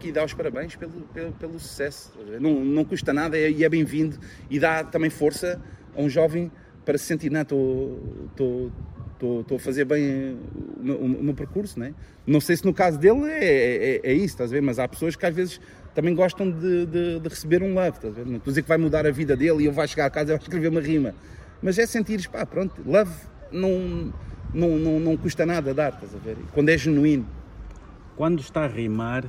que dá os parabéns pelo, pelo, pelo sucesso. Não, não custa nada e é bem-vindo e dá também força a um jovem para se sentir, não, estou a fazer bem no, percurso, né? Não sei se no caso dele é, é, é, isso, estás a ver? Mas há pessoas que às vezes também gostam de, de, de receber um love, estás a ver? Não estou a dizer que vai mudar a vida dele e ele vai chegar a casa e vai escrever uma rima. Mas é sentir, pá, pronto, love não, não, não, não custa nada dar, estás a ver? Quando é genuíno. Quando está a rimar,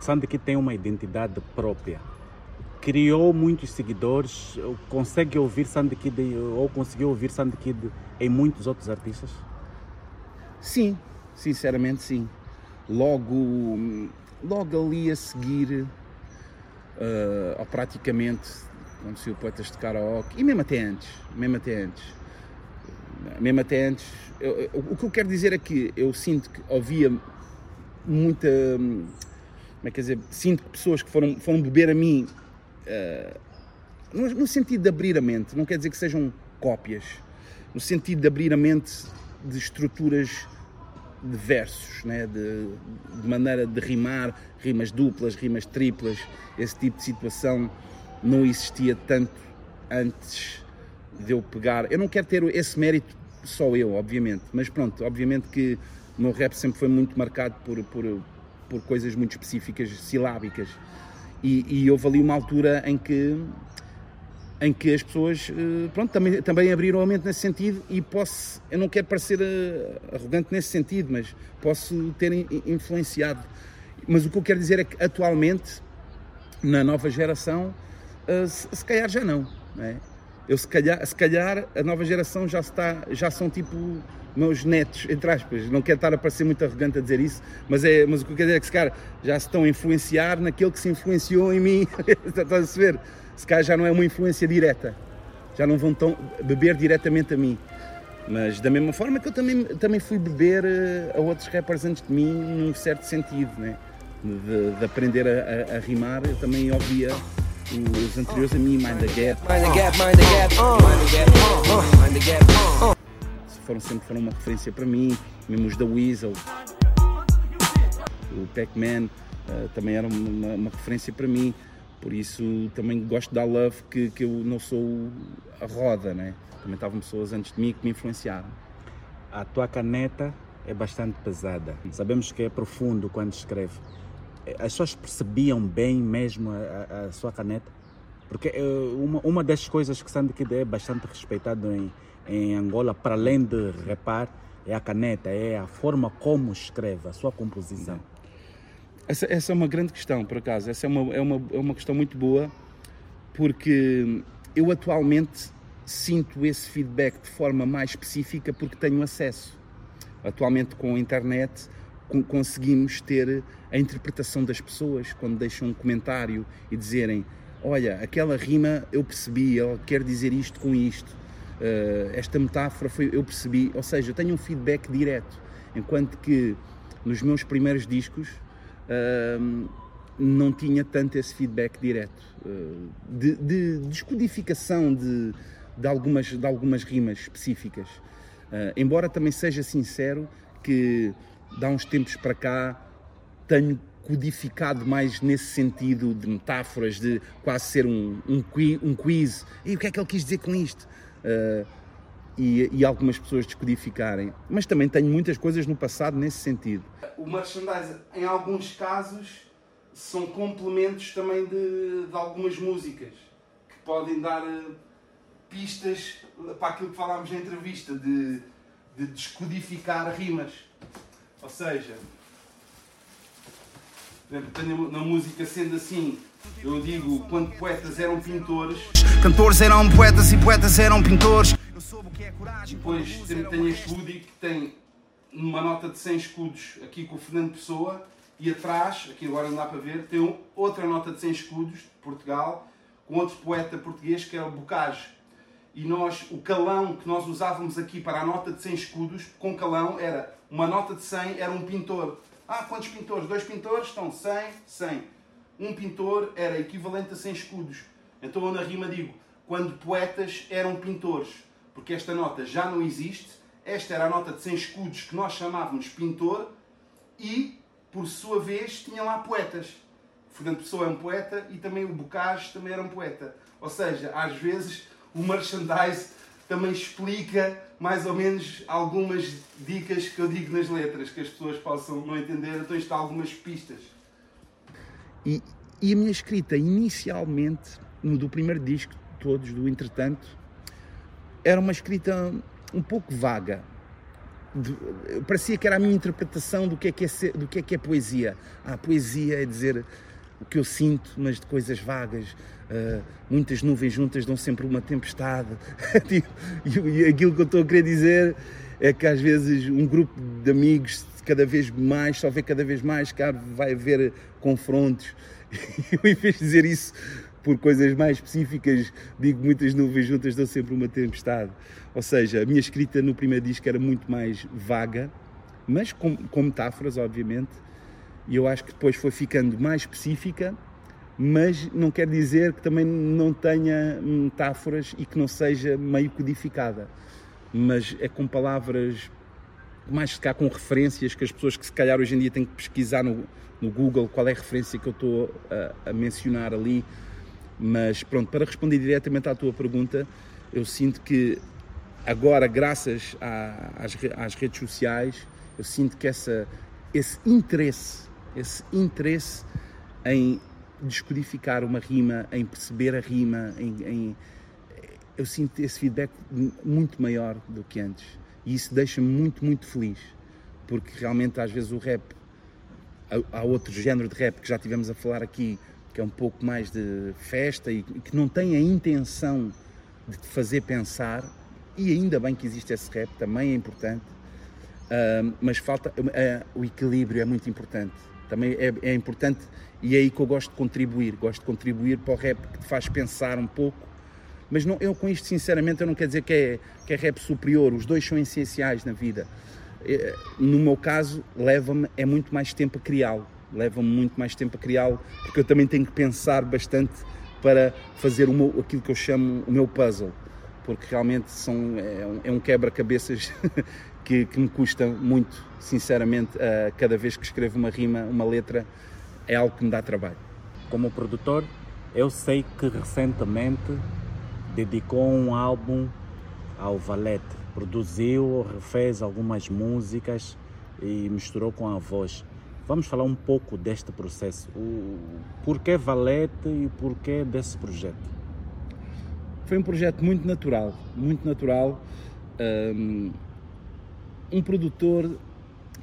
Sandy que tem uma identidade própria. Criou muitos seguidores, consegue ouvir Sandy Kid ou conseguiu ouvir Sandy Kid em muitos outros artistas? Sim, sinceramente sim. Logo, logo ali a seguir, uh, ou praticamente, o Poetas de Karaoke, e mesmo até antes, mesmo até antes, mesmo até antes, eu, eu, o que eu quero dizer é que eu sinto que havia muita como é que dizer, sinto que pessoas que foram, foram beber a mim uh, no, no, sentido de abrir a mente, não quer dizer que sejam cópias, no sentido de abrir a mente de estruturas de versos, né? de, de maneira de rimar, rimas duplas, rimas triplas, esse tipo de situação não existia tanto antes de eu pegar. Eu não quero ter esse mérito só eu, obviamente, mas pronto, obviamente que o meu rap sempre foi muito marcado por, por por coisas muito específicas, silábicas. E, e houve ali uma altura em que em que as pessoas eh, pronto, também, também abriram a mente nesse sentido e posso, eu não quero parecer eh, arrogante nesse sentido, mas posso ter influenciado. Mas o que eu quero dizer é que atualmente, na nova geração, eh, se, calhar já não. não é? Eu se calhar, se calhar a nova geração já, está, já são tipo meus netos, entre aspas, não quero estar a parecer muito arrogante a dizer isso, mas, é, mas o que eu quero dizer é que se calhar já se estão a influenciar naquele que se influenciou em mim, *laughs* estás a ver? Se calhar já não é uma influência direta, já não vão tão beber diretamente a mim. Mas da mesma forma que eu também, também fui beber eh, a outros rappers antes de mim, num certo sentido, né? de, de aprender a, a, a rimar, eu também ouvia os anteriores a mim, Mind the Gap. Mind the Gap, Mind the Gap. Mind the Gap. Mind the Gap, foram sempre foram uma referência para mim, mesmo os da Weasel, o Pac-Man uh, também era uma, uma, referência para mim, por isso também gosto da love que, que eu não sou a roda, né? também estavam pessoas antes de mim que me influenciaram. A tua caneta é bastante pesada, sabemos que é profundo quando escreve. Eh, as pessoas percebiam bem mesmo a, a, sua caneta? Porque uh, uma, uma das coisas que Sandy Kid é bastante respeitado em, em Angola, para além de repar, é a caneta, é a forma como escreve, a sua composição. Essa, essa é uma grande questão, por acaso. Essa é uma, é, uma, é uma questão muito boa, porque eu atualmente sinto esse feedback de forma mais específica porque tenho acesso. Atualmente, com a internet, conseguimos ter a interpretação das pessoas quando deixam um comentário e dizerem: Olha, aquela rima eu percebi, ela quer dizer isto com isto uh, esta metáfora foi, eu percebi, ou seja, eu tenho um feedback direto, enquanto que nos meus primeiros discos uh, não tinha tanto esse feedback direto, uh, de, de, descodificação de, de, algumas, de algumas rimas específicas. embora também seja sincero que dá uns tempos para cá tenho codificado mais nesse sentido de metáforas, de quase ser um, um, um quiz. E o que é que ele quis dizer com isto? Uh, e, e, algumas pessoas descodificarem. Mas também tenho muitas coisas no passado nesse sentido. O merchandising, em alguns casos, são complementos também de, de algumas músicas que podem dar, pistas para aquilo que falámos na entrevista, de, de descodificar rimas. Ou seja, na música sendo assim, eu digo quando poetas eram pintores. Cantores eram poetas e poetas eram pintores. Depois tenho este Woody que tem uma nota de 100 escudos aqui com o Fernando Pessoa e atrás, aqui agora não dá para ver, tem outra nota de 100 escudos de Portugal com outro poeta português que é o Bocage. E nós, o calão que nós usávamos aqui para a nota de 100 escudos, com calão, era uma nota de 100 era um pintor. Ah, quantos pintores? Dois pintores estão 100, 100. Um pintor era equivalente a 100 escudos. Então eu na rima digo, quando poetas eram pintores, porque esta nota já não existe, esta era a nota de 100 escudos que nós chamávamos pintor e, por sua vez, tinha lá poetas. Fernando Pessoa é um poeta e também o Bocage também era um poeta. Ou seja, às vezes o merchandise também explica mais ou menos algumas dicas que eu digo nas letras, que as pessoas possam não entender, então isto há algumas pistas. E, e a minha escrita, inicialmente, no do primeiro disco, todos, do Entretanto, era uma escrita um pouco vaga. De, parecia que era a minha interpretação do que é que é, ser, do que é, que é poesia. Ah, poesia é dizer o que eu sinto, mas de coisas vagas. Uh, muitas nuvens juntas dão sempre uma tempestade. *laughs* Tipo, e, aquilo que eu estou a querer dizer é que às vezes um grupo de amigos, cada vez mais, só vê cada vez mais, que vai haver confrontos. E *laughs* eu, em vez de dizer isso por coisas mais específicas, digo muitas nuvens juntas dão sempre uma tempestade. Ou seja, a minha escrita no primeiro disco era muito mais vaga, mas com, com metáforas, obviamente, e eu acho que depois foi ficando mais específica, mas não quer dizer que também não tenha metáforas e que não seja meio codificada. Mas é com palavras, mais cá com referências que as pessoas que se calhar hoje em dia têm que pesquisar no, no Google qual é a referência que eu estou a, a mencionar ali. Mas pronto, para responder diretamente à tua pergunta, eu sinto que agora, graças a, às, às redes sociais, eu sinto que essa, esse interesse esse interesse em descodificar uma rima, em perceber a rima, em, em, eu sinto esse feedback muito maior do que antes. E isso deixa-me muito, muito feliz. Porque realmente, às vezes, o rap, há outro género de rap que já tivemos a falar aqui, que é um pouco mais de festa e que não tem a intenção de te fazer pensar. E ainda bem que existe esse rap, também é importante. Uh, mas falta uh, o equilíbrio é muito importante também é, é, importante e é aí que eu gosto de contribuir. Gosto de contribuir para o rap que te faz pensar um pouco. Mas não, eu com isto, sinceramente, eu não quero dizer que é, que é rap superior. Os dois são essenciais na vida. É, no meu caso, leva-me é muito mais tempo a criá-lo. Leva-me muito mais tempo a criá-lo, porque eu também tenho que pensar bastante para fazer o meu, aquilo que eu chamo o meu puzzle. Porque realmente são, é um, é um quebra-cabeças *laughs* que, que, me custa muito, sinceramente, uh, cada vez que escrevo uma rima, uma letra, é algo que me dá trabalho. Como produtor, eu sei que recentemente dedicou um álbum ao Valete, produziu, refez algumas músicas e misturou com a voz. Vamos falar um pouco deste processo. O porquê Valete e porquê desse projeto? Foi um projeto muito natural, muito natural. Um, produtor,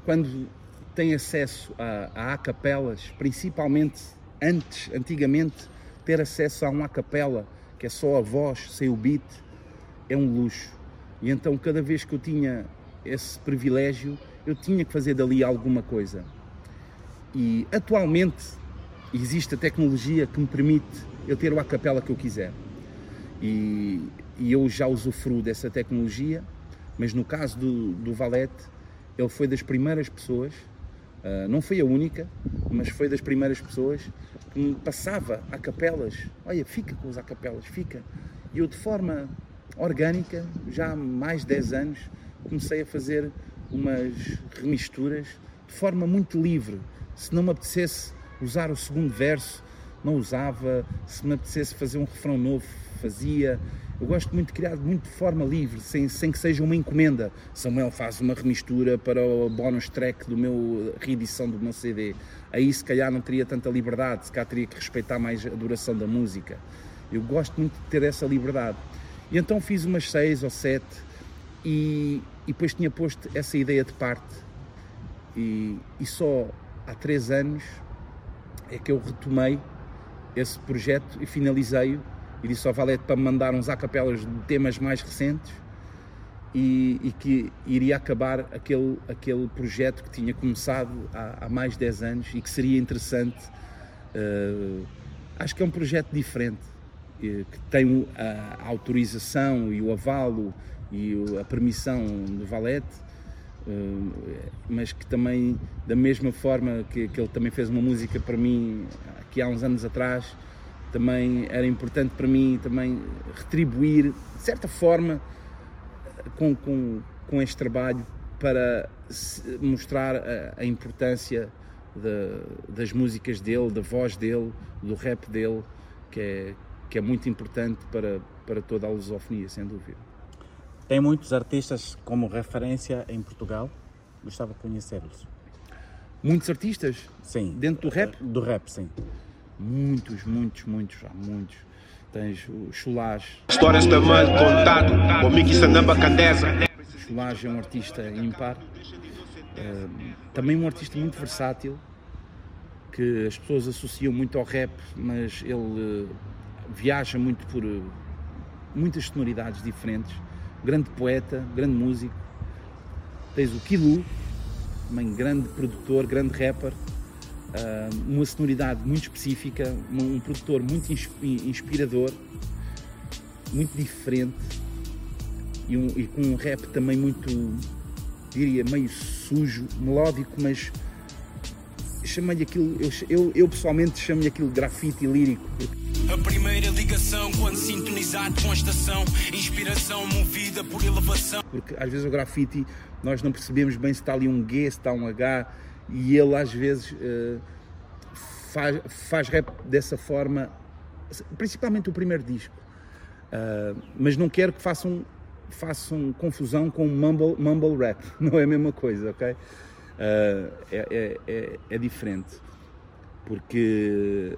quando tem acesso a, a capelas, principalmente antes, antigamente, ter acesso a uma capela que é só a voz, sem o beat, é um luxo. E então, cada vez que eu tinha esse privilégio, eu tinha que fazer dali alguma coisa. E atualmente existe a tecnologia que me permite eu ter o acapela que eu quiser. E, e eu já usufruo dessa tecnologia mas no caso do, do Valete, ele foi das primeiras pessoas, uh, não foi a única, mas foi das primeiras pessoas que passava a capelas. Olha, fica com os acapelas, fica. E eu, de forma orgânica, já há mais de 10 anos, comecei a fazer umas remisturas de forma muito livre. Se não me apetecesse usar o segundo verso, não usava. Se me apetecesse fazer um refrão novo, fazia. Eu gosto muito de criar muito de forma livre, sem, sem que seja uma encomenda. Samuel faz uma remistura para o bónus track do meu reedição do meu CD. Aí se calhar não teria tanta liberdade, se calhar teria que respeitar mais a duração da música. Eu gosto muito de ter essa liberdade. E então fiz umas seis ou sete e, e depois tinha posto essa ideia de parte. E, e só há três anos é que eu retomei esse projeto e finalizei-o e disse ao Valete para me mandar uns acapelas de temas mais recentes e, e, que iria acabar aquele, aquele projeto que tinha começado há, há mais de 10 anos e que seria interessante. Uh, acho que é um projeto diferente, uh, que tem a, a, autorização e o avalo e a permissão do Valete, mas que também, da mesma forma que, que ele também fez uma música para mim aqui há uns anos atrás, também era importante para mim também retribuir, de certa forma, com, com, com este trabalho para mostrar a, a importância de, das músicas dele, da voz dele, do rap dele, que é, que é muito importante para, para toda a lusofonia, sem dúvida. Tem muitos artistas como referência em Portugal. Gostava de conhecê-los. Muitos artistas? Sim. Dentro do rap? Do rap, sim. Muitos, muitos, muitos, há muitos tens o Chulage. Histórias da mal contado, o Miki Sanamba Candeza. Chulage é um artista ímpar, uh, também um artista muito versátil, que as pessoas associam muito ao rap, mas ele uh, viaja muito por uh, muitas sonoridades diferentes. Grande poeta, grande músico. Tens o Kilu, também grande produtor, grande rapper uh, uma sonoridade muito específica, um, um produtor muito inspirador, muito diferente e, um, e, com um rap também muito, diria, meio sujo, melódico, mas chamei-lhe aquilo, eu, eu, eu pessoalmente chamo-lhe aquilo grafite lírico. A primeira ligação quando sintonizado com a estação, inspiração movida por elevação. Porque às vezes o grafite nós não percebemos bem se está ali um G, se está um H, e ele às vezes uh, faz, faz rap dessa forma, principalmente o primeiro disco. Uh, mas não quero que façam, façam confusão com mumble, mumble rap, *laughs* não é a mesma coisa, ok? Uh, é, é, é, diferente, porque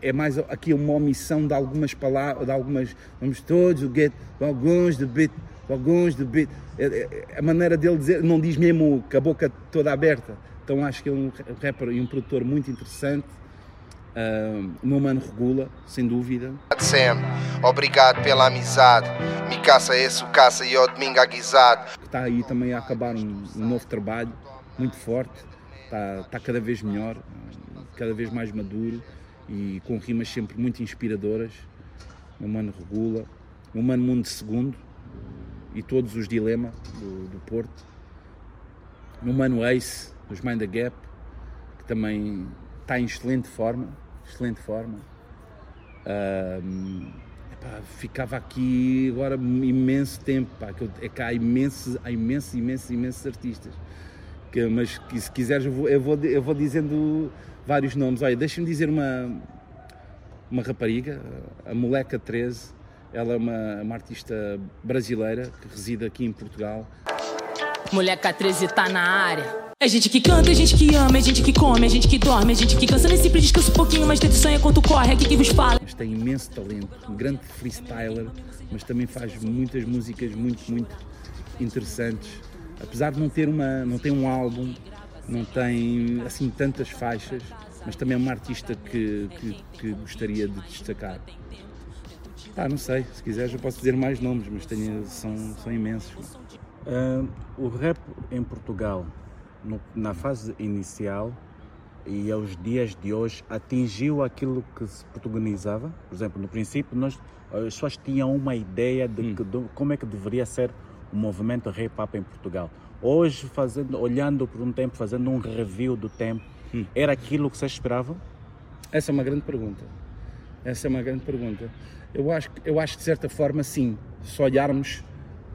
é mais aqui uma omissão de algumas palavras, de algumas, vamos todos, o get, alguns de bit, alguns de bit, é, é, a maneira dele dizer, não diz mesmo com a boca toda aberta. Então acho que é um rapper e um produtor muito interessante. Uh, o meu mano regula, sem dúvida. Sam, obrigado pela amizade. Me caça esse, o caça e o domingo aguisado. Está aí também a acabar um, um novo trabalho, muito forte. Está, está cada vez melhor, cada vez mais maduro e com rimas sempre muito inspiradoras. O meu mano regula. O meu mano Mundo Segundo, e todos os dilemas do, do Porto. No Mano Ace, dos Mind the Gap, que também está em excelente forma, excelente forma. Epá, ficava aqui agora imenso tempo, pá, que eu, é que há imensos, há imensos, imensos, imensos artistas. Que, mas que, se quiseres eu vou, eu vou, eu vou dizendo vários nomes. Olha, deixa-me dizer uma, uma rapariga, a Moleca 13, ela é uma, uma artista brasileira que reside aqui em Portugal. Mulher K13 tá na área. É gente que canta, é gente que ama, é gente que come, é gente que dorme, é gente que cansa, nem sempre descansa um pouquinho, mas tanto sonha quanto corre, é aqui que vos fala. Mas tem imenso talento, um grande freestyler, mas também faz muitas músicas muito, muito interessantes. Apesar de não ter, uma, não ter um álbum, não tem assim tantas faixas, mas também é uma artista que, que, que gostaria de destacar. Ah, não sei, se quiseres eu posso dizer mais nomes, mas tenho, são, são imensos. Uh, o rap em Portugal, no, na fase inicial e aos dias de hoje, atingiu aquilo que se protagonizava? Por exemplo, no princípio, nós, as pessoas tinham uma ideia de, hum. que, de como é que deveria ser o movimento hip-hop em Portugal. Hoje, fazendo, olhando por um tempo, fazendo um review do tempo, hum. era aquilo que vocês esperavam? Essa é uma grande pergunta. Essa é uma grande pergunta. Eu acho, eu acho que de certa forma sim, se olharmos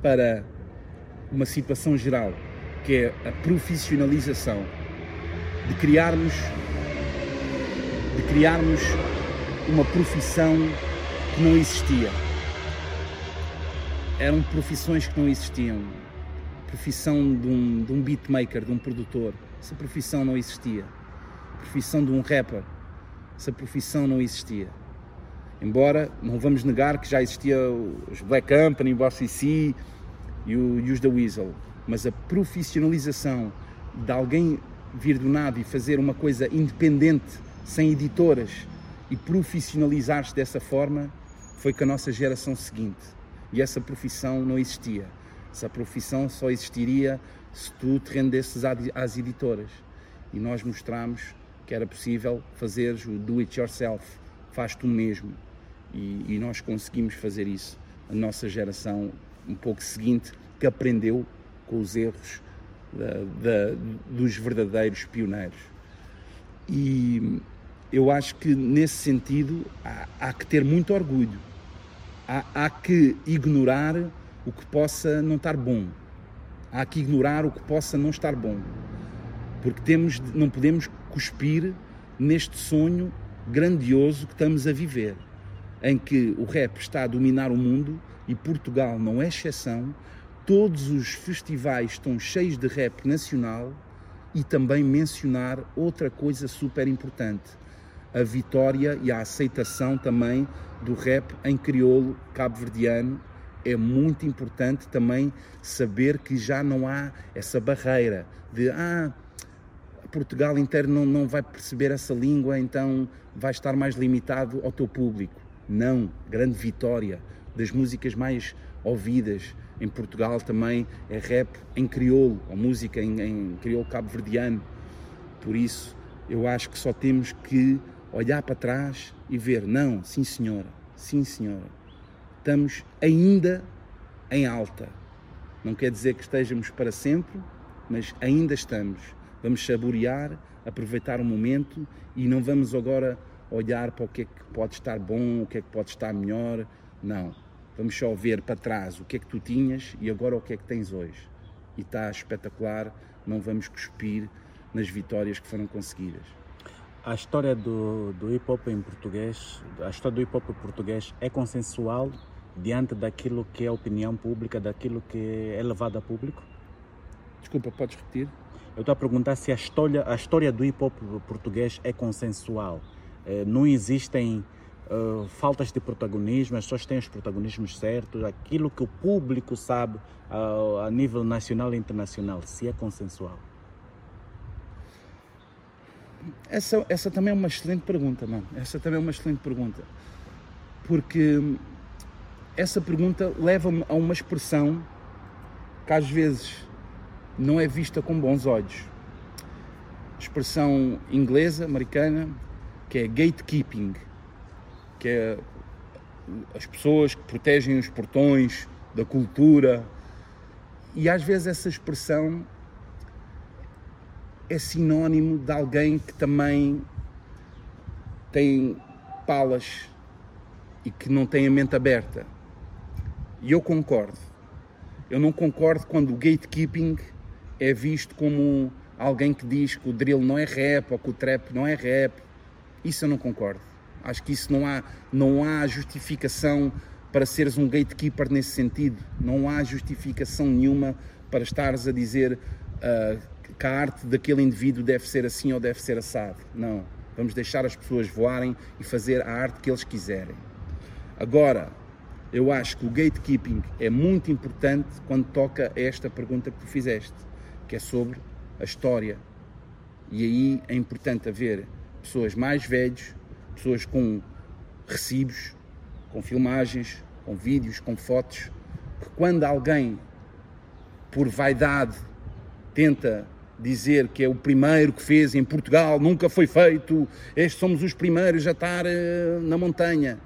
para uma situação geral, que é a profissionalização, de criarmos, de criarmos uma profissão que não existia. Eram profissões que não existiam. Profissão de um, de um beatmaker, de um produtor. Essa profissão não existia. Profissão de um rapper. Essa profissão não existia Embora não vamos negar que já existia os Black Company, o Boss CC e, o, e os da Weasel, mas a profissionalização de alguém vir do nada e fazer uma coisa independente, sem editoras e profissionalizar-se dessa forma, foi com a nossa geração seguinte. E essa profissão não existia. Essa profissão só existiria se tu te rendesses às editoras. E nós mostramos que era possível fazeres o do it yourself, faz tu mesmo. E, e nós conseguimos fazer isso. A nossa geração, um pouco seguinte, que aprendeu com os erros da, da, dos verdadeiros pioneiros. E eu acho que nesse sentido há, há que ter muito orgulho há, há que ignorar o que possa não estar bom. Há que ignorar o que possa não estar bom. Porque temos, não podemos cuspir neste sonho grandioso que estamos a viver, em que o rap está a dominar o mundo e Portugal não é exceção. Todos os festivais estão cheios de rap nacional e também mencionar outra coisa super importante: a vitória e a aceitação também do rap em crioulo cabo-verdiano. É muito importante também saber que já não há essa barreira de ah, Portugal inteiro não, não vai perceber essa língua, então vai estar mais limitado ao teu público. Não, grande vitória das músicas mais ouvidas em Portugal também é rap em crioulo, ou música em, em crioulo cabo-verdiano. Por isso, eu acho que só temos que olhar para trás e ver, não, sim senhora, sim senhora, estamos ainda em alta. Não quer dizer que estejamos para sempre, mas ainda estamos. Vamos saborear, aproveitar o momento e não vamos agora olhar para o que é que pode estar bom, o que é que pode estar melhor. Não. Vamos só ver para trás o que é que tu tinhas e agora o que é que tens hoje. E está espetacular, não vamos cuspir nas vitórias que foram conseguidas. A história do, do hip hop em português, a história do hip hop português é consensual diante daquilo que é a opinião pública, daquilo que é levado a público? Desculpa, podes repetir? Eu estou a perguntar se a história, a história do hip hop português é consensual. Eh, não existem uh, faltas de protagonismo, as pessoas têm os protagonismos certos, aquilo que o público sabe uh, a nível nacional e internacional, se é consensual. Essa, essa também é uma excelente pergunta, mano. Essa também é uma excelente pergunta. Porque essa pergunta leva-me a uma expressão que às vezes não é vista com bons olhos. Expressão inglesa, americana, que é gatekeeping, que é as pessoas que protegem os portões da cultura. E às vezes essa expressão é sinónimo de alguém que também tem palas e que não tem a mente aberta. E eu concordo. Eu não concordo quando o gatekeeping é visto como alguém que diz que o drill não é rap ou que o trap não é rap. Isso eu não concordo. Acho que isso não há, não há justificação para seres um gatekeeper nesse sentido. Não há justificação nenhuma para estares a dizer uh, que a arte daquele indivíduo deve ser assim ou deve ser assado. Não. Vamos deixar as pessoas voarem e fazer a arte que eles quiserem. Agora, eu acho que o gatekeeping é muito importante quando toca a esta pergunta que tu fizeste, que é sobre a história. E aí é importante haver pessoas mais velhos, pessoas com recibos, com filmagens, com vídeos, com fotos, que quando alguém, por vaidade, tenta dizer que é o primeiro que fez em Portugal, nunca foi feito, estes somos os primeiros a estar uh, na montanha.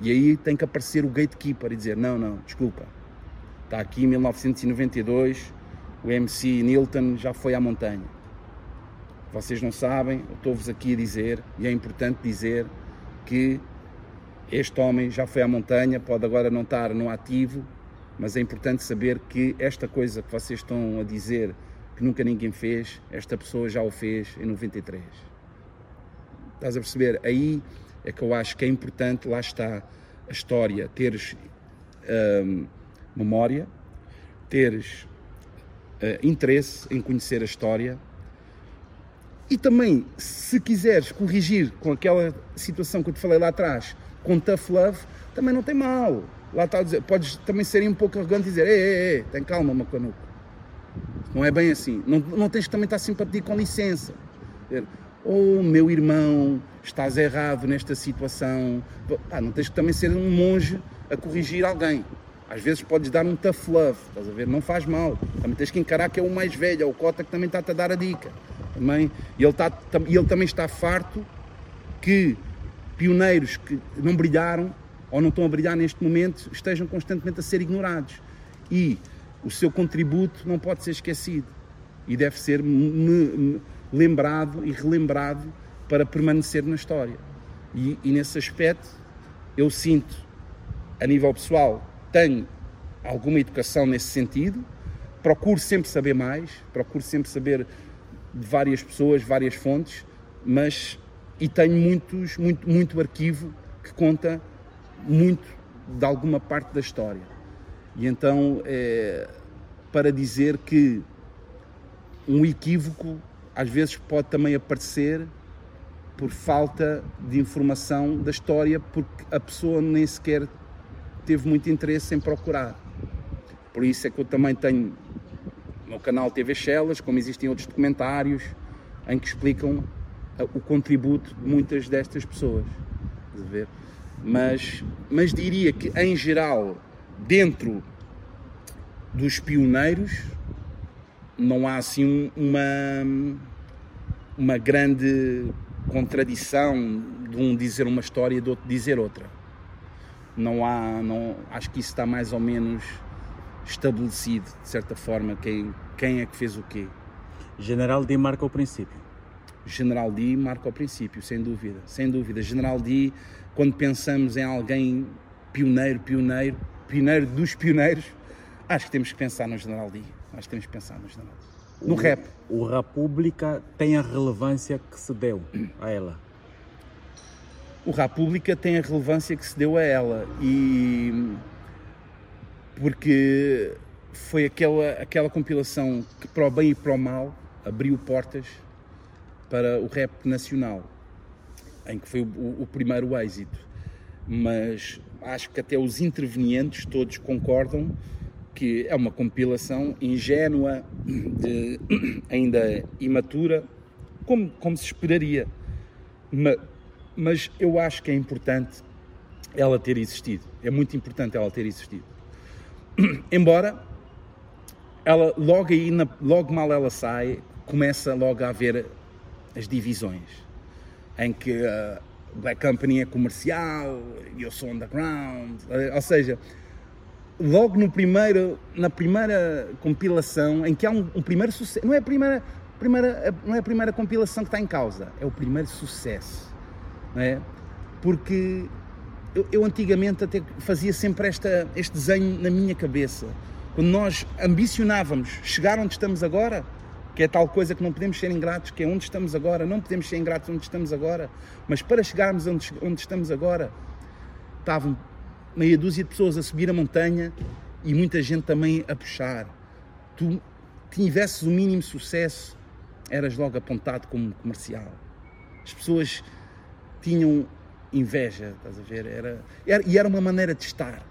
E aí tem que aparecer o gatekeeper e dizer: não, não, desculpa, está aqui em 1992, o MC Nilton já foi à montanha. Vocês não sabem, estou-vos aqui a dizer, e é importante dizer que este homem já foi à montanha, pode agora não estar no ativo, mas é importante saber que esta coisa que vocês estão a dizer que nunca ninguém fez, esta pessoa já o fez em 93. Estás a perceber? Aí é que eu acho que é importante, lá está a história, teres hum, memória, teres uh, interesse em conhecer a história e também, se quiseres corrigir com aquela situação que eu te falei lá atrás, com tough love, também não tem mal. Lá está a dizer, podes também ser um pouco arrogante e dizer, ei, ei, ei, tem calma, macanuco. Não é bem assim. Não, não tens que também estar sempre a pedir com licença. Oh, meu irmão, estás errado nesta situação. Não tens que também ser um monge a corrigir alguém. Às vezes podes dar um tough love, estás a ver? Não faz mal. Também tens que encarar que é o mais velho, é o cota que também está-te a dar a dica. Também, e ele, está, e ele também está farto que pioneiros que não brilharam ou não estão a brilhar neste momento estejam constantemente a ser ignorados. E o seu contributo não pode ser esquecido e deve ser lembrado e relembrado para permanecer na história. E, e nesse aspecto eu sinto, a nível pessoal, tenho alguma educação nesse sentido, procuro sempre saber mais, procuro sempre saber de várias pessoas, várias fontes, mas e tenho muitos, muito, muito arquivo que conta muito de alguma parte da história. E então, é, para dizer que um equívoco às vezes pode também aparecer por falta de informação da história, porque a pessoa nem sequer teve muito interesse em procurar. Por isso é que eu também tenho no canal TV Shellas, como existem outros documentários, em que explicam o contributo de muitas destas pessoas. Mas, mas diria que, em geral, dentro dos pioneiros, não há assim uma, uma grande contradição de um dizer uma história e do outro dizer outra. Não há, não, acho que isso está mais ou menos estabelecido, de certa forma, quem, quem é que fez o quê. General D marca o princípio. General D marca o princípio, sem dúvida, sem dúvida. General D, quando pensamos em alguém pioneiro, pioneiro, pioneiro dos pioneiros, acho que temos que pensar no General D. Acho que temos que pensar no General D. No o, rap. O República tem a relevância que se deu a ela. O República tem a relevância que se deu a ela e porque foi aquela, aquela compilação que para o bem e para o mal abriu portas para o rap nacional, em que foi o, o primeiro êxito. Mas acho que até os intervenientes todos concordam que é uma compilação ingênua, de, *clears throat* ainda imatura, como, como se esperaria. Mas, mas eu acho que é importante ela ter existido. É muito importante ela ter existido. *clears throat* Embora ela logo aí, logo mal ela sai, começa logo a haver as divisões, em que a Black Company é comercial, eu sou underground, ou seja, logo no primeiro, na primeira compilação, em que há um, um primeiro sucesso, não é a primeira, primeira, não é a primeira compilação que está em causa, é o primeiro sucesso, não é? Porque eu, eu antigamente até fazia sempre esta, este desenho na minha cabeça, quando nós ambicionávamos chegar onde estamos agora, que é tal coisa que não podemos ser ingratos, que é onde estamos agora, não podemos ser ingratos onde estamos agora, mas para chegarmos onde, onde estamos agora, estavam meia dúzia de pessoas a subir a montanha e muita gente também a puxar. Tu tivesses o mínimo sucesso, eras logo apontado como comercial. As pessoas tinham inveja, estás a ver? Era, era, e era uma maneira de estar.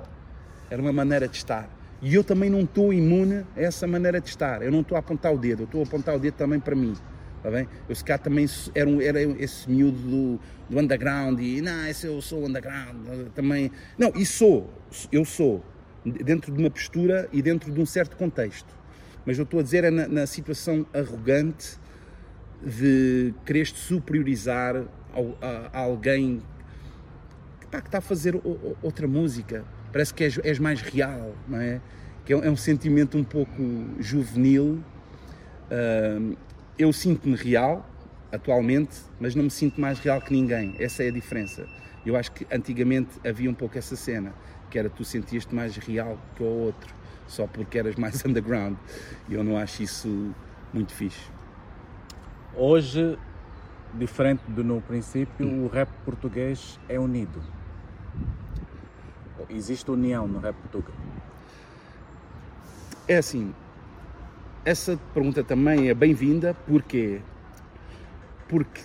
Era uma maneira de estar. E eu também não estou imune a essa maneira de estar. Eu não estou a apontar o dedo, eu estou a apontar o dedo também para mim. Está bem? Eu se cá também era, um, era esse miúdo do, do underground e não, esse eu sou underground também. Não, e sou, eu sou, dentro de uma postura e dentro de um certo contexto. Mas eu estou a dizer é na, na situação arrogante de querer superiorizar a, a alguém pá, que está a fazer outra música parece que és, és mais real, não é? Que é, é um sentimento um pouco juvenil. Uh, eu sinto-me real atualmente, mas não me sinto mais real que ninguém. Essa é a diferença. Eu acho que antigamente havia um pouco essa cena, que era tu sentias-te mais real que o outro, só porque eras mais *laughs* underground. E eu não acho isso muito fixe. Hoje, diferente do no princípio, o rap português é unido existe união no rap português? É assim, essa pergunta também é bem-vinda, porque Porque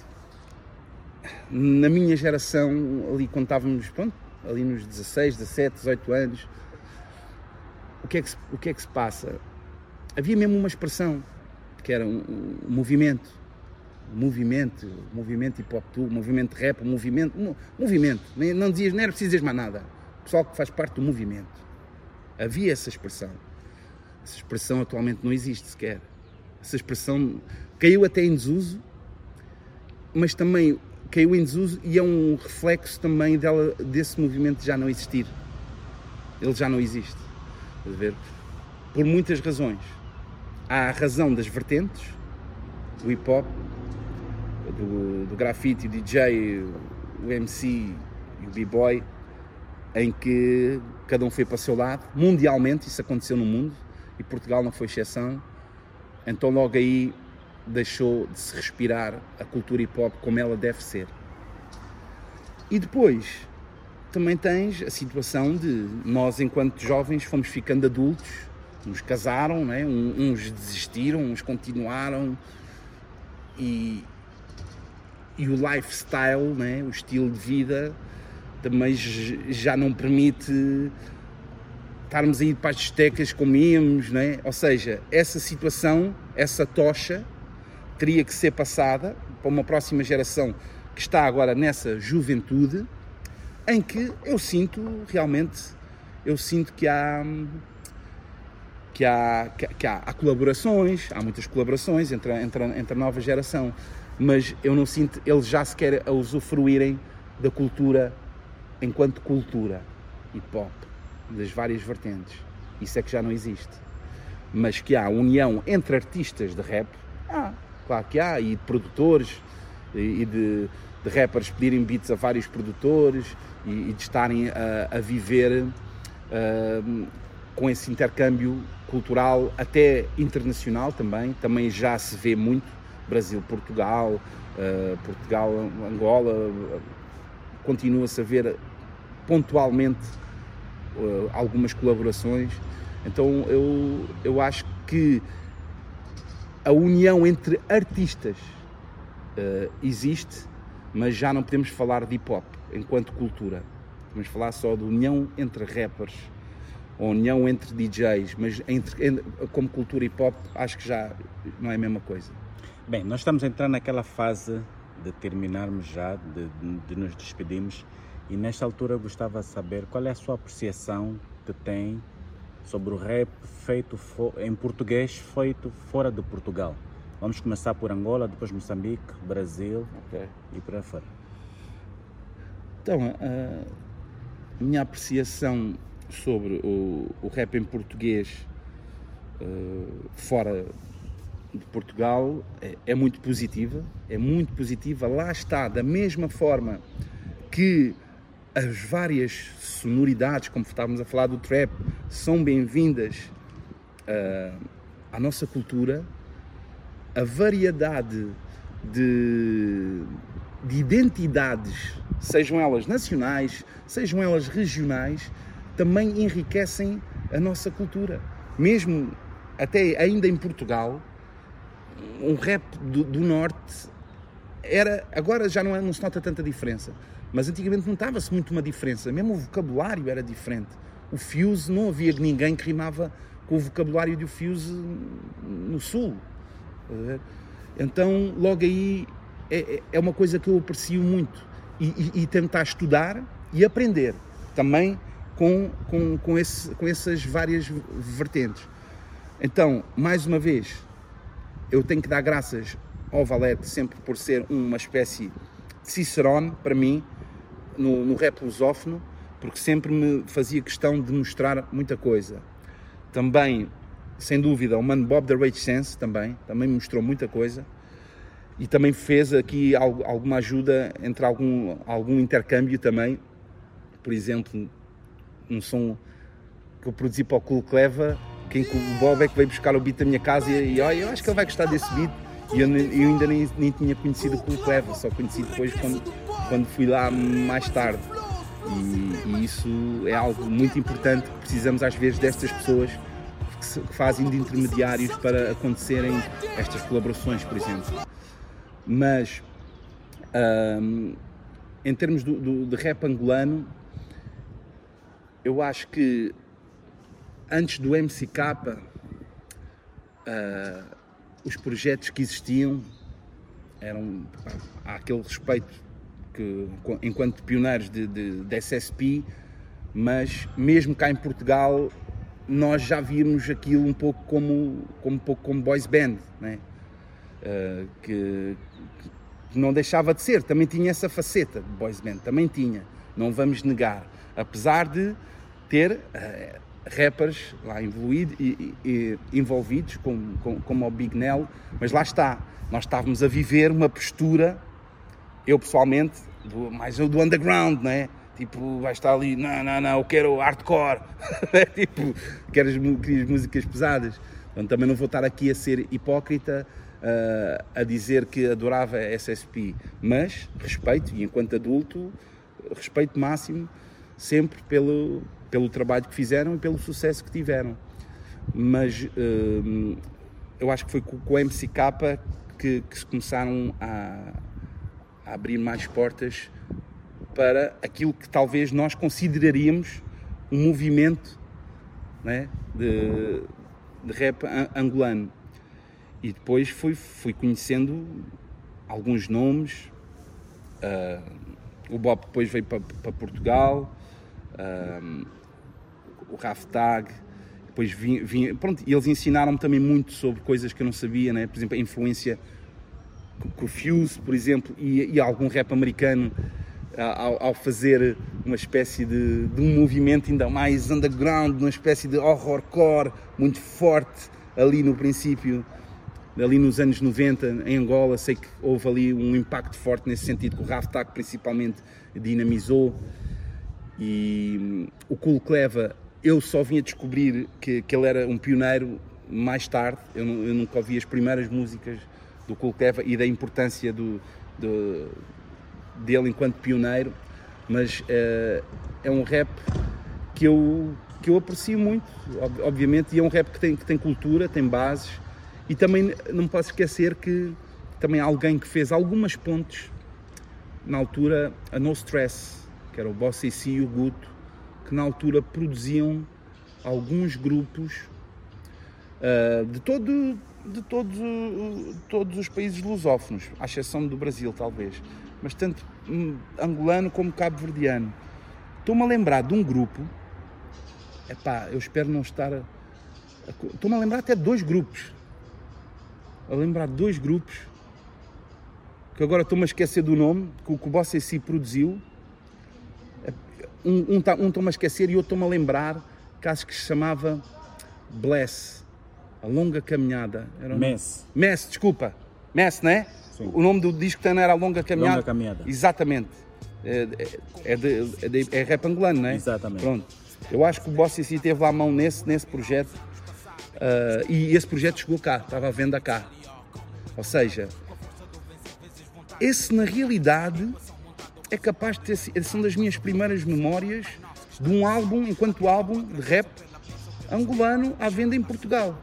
na minha geração, ali quando estávamos, pronto, ali nos 16, 17, 18 anos, o que é que se, o que é que se passa? Havia mesmo uma expressão, que era um, um movimento, movimento, movimento hip hop movimento rap, movimento, movimento, não dizias, nem era preciso dizer mais nada, pessoal que faz parte do movimento. Havia essa expressão. Essa expressão atualmente não existe sequer. Essa expressão caiu até em desuso, mas também caiu em desuso e é um reflexo também dela, desse movimento já não existir. Ele já não existe. A ver? Por muitas razões. Há a razão das vertentes, do hip hop, do, do grafite, o DJ, o MC e o b-boy, em que cada um foi para o seu lado. Mundialmente, isso aconteceu no mundo e Portugal não foi exceção. Então, logo aí deixou de se respirar a cultura hip hop como ela deve ser. E depois também tens a situação de nós, enquanto jovens, fomos ficando adultos, uns casaram, né? uns desistiram, uns continuaram e, e o lifestyle, né? o estilo de vida, também já não permite estarmos a ir para as discotecas como íamos, né? ou seja, essa situação, essa tocha teria que ser passada para uma próxima geração que está agora nessa juventude, em que eu sinto realmente, eu sinto que há que há, que há, há colaborações, há muitas colaborações entre, entre, entre a nova geração, mas eu não sinto eles já sequer a usufruírem da cultura enquanto cultura hip hop, das várias vertentes. Isso é que já não existe. Mas que há união entre artistas de rap, há. Claro que há, e de produtores, e de, de rappers pedirem beats a vários produtores e, e de estarem a, a viver uh, com esse intercâmbio cultural, até internacional também. Também já se vê muito Brasil, Portugal, uh, Portugal, Angola, uh, continua-se a ver pontualmente uh, algumas colaborações. Então eu, eu acho que a união entre artistas uh, existe, mas já não podemos falar de hip hop enquanto cultura. Vamos falar só de união entre rappers, ou união entre DJs, mas entre, como cultura hip hop acho que já não é a mesma coisa. Bem, nós estamos a entrar naquela fase de terminarmos já, de, de nos despedirmos, e nesta altura gostava de saber qual é a sua apreciação que tem sobre o rap feito em português feito fora de Portugal. Vamos começar por Angola, depois Moçambique, Brasil okay. e por aí fora. Então, a minha apreciação sobre o, o rap em português uh, fora de Portugal é, é, muito positiva, é muito positiva. Lá está, da mesma forma que as várias sonoridades, como estávamos a falar do trap, são bem-vindas uh, à nossa cultura, a variedade de, de identidades, sejam elas nacionais, sejam elas regionais, também enriquecem a nossa cultura. Mesmo até ainda em Portugal, um rap do, do norte era agora já não, é, não se nota tanta diferença mas antigamente notava-se muito uma diferença, mesmo o vocabulário era diferente. O Fuse, não havia ninguém que rimava com o vocabulário do Fuse no Sul. Então, logo aí, é, é, é uma coisa que eu aprecio muito. E, e, e tentar estudar e aprender também com, com, com, esse, com essas várias vertentes. Então, mais uma vez, eu tenho que dar graças ao Valete sempre por ser uma espécie de Cicerone para mim, no, no rap lusófono, porque sempre me fazia questão de mostrar muita coisa. Também, sem dúvida, o mano Bob da Rage Sense também, também me mostrou muita coisa e também fez aqui alguma ajuda entre algum, algum intercâmbio também. Por exemplo, um som que eu produzi para o Cool Cleva, quem o Bob é que veio buscar o beat da minha casa e, e eu acho que ele vai gostar desse beat. E eu, eu ainda nem, nem tinha conhecido o Cool Cleva, só conheci depois quando quando fui lá mais tarde. E, e, isso é algo muito importante que precisamos às vezes destas pessoas que, se, que fazem de intermediários para acontecerem estas colaborações, por exemplo. Mas hum, em termos do, do, de rap angolano, eu acho que antes do MCK, uh, os projetos que existiam eram. Há aquele respeito que, enquanto pioneiros de, de, de SSP, mas mesmo cá em Portugal nós já víamos aquilo um pouco como, como, um pouco como boys band, né? Uh, que, que, não deixava de ser, também tinha essa faceta de boys band, também tinha, não vamos negar, apesar de ter uh, rappers lá e, e, envolvidos, como, como, como o Big Nell, mas lá está, nós estávamos a viver uma postura, eu pessoalmente, do, mais do underground, não é? Tipo, vai estar ali, não, não, não, eu quero hardcore, *laughs* tipo, quero as, as músicas pesadas. Então também não vou estar aqui a ser hipócrita uh, a dizer que adorava a SSP, mas respeito, e enquanto adulto, respeito máximo sempre pelo, pelo trabalho que fizeram e pelo sucesso que tiveram. Mas uh, eu acho que foi com, com o MCK que, que se começaram a, a abrir mais portas para aquilo que talvez nós consideraríamos um movimento né, de, de rap angolano. E depois fui, fui conhecendo alguns nomes. Uh, o Bob depois veio para, para Portugal, uh, o Raftag, depois vim, pronto, eles ensinaram-me também muito sobre coisas que eu não sabia, né? por exemplo, a influência com o Fuse, por exemplo, e, e algum rap americano ao, ao fazer uma espécie de, de, um movimento ainda mais underground, uma espécie de horrorcore muito forte ali no princípio, ali nos anos 90 em Angola, sei que houve ali um impacto forte nesse sentido, que o Raftak principalmente dinamizou. E o Cool Cleva eu só vim a descobrir que, que ele era um pioneiro mais tarde, eu, eu nunca ouvi as primeiras músicas do Cleva e da importância do, do dele enquanto pioneiro, mas uh, é um rap que eu, que eu aprecio muito, obviamente, e é um rap que tem, que tem cultura, tem bases, e também não me posso esquecer que também há alguém que fez algumas pontes na altura, a No Stress, que era o Boss AC e o Guto, que na altura produziam alguns grupos uh, de, todo, de todos, todos os países lusófonos, à exceção do Brasil, talvez mas tanto angolano como cabo-verdiano. Estou-me a lembrar de um grupo, epá, eu espero não estar. Estou-me a lembrar até de dois grupos. A lembrar de dois grupos, que agora estou-me a esquecer do nome, que o, que Boss si produziu. Um, um, tá, um estou-me a esquecer e outro estou-me a lembrar, caso que se chamava Bless, A Longa Caminhada. Era um... Mess. Mess, desculpa. Mess, não é? Sim. O nome do disco também era Longa Caminhada. Longa Caminhada. Exatamente. É, é, de, é, de, é rap angolano, não é? Exatamente. Pronto. Eu acho que o Boss si teve lá a mão nesse, nesse projeto uh, e esse projeto chegou cá, estava à venda cá. Ou seja, esse na realidade é capaz de ter são das minhas primeiras memórias de um álbum, enquanto álbum de rap angolano à venda em Portugal.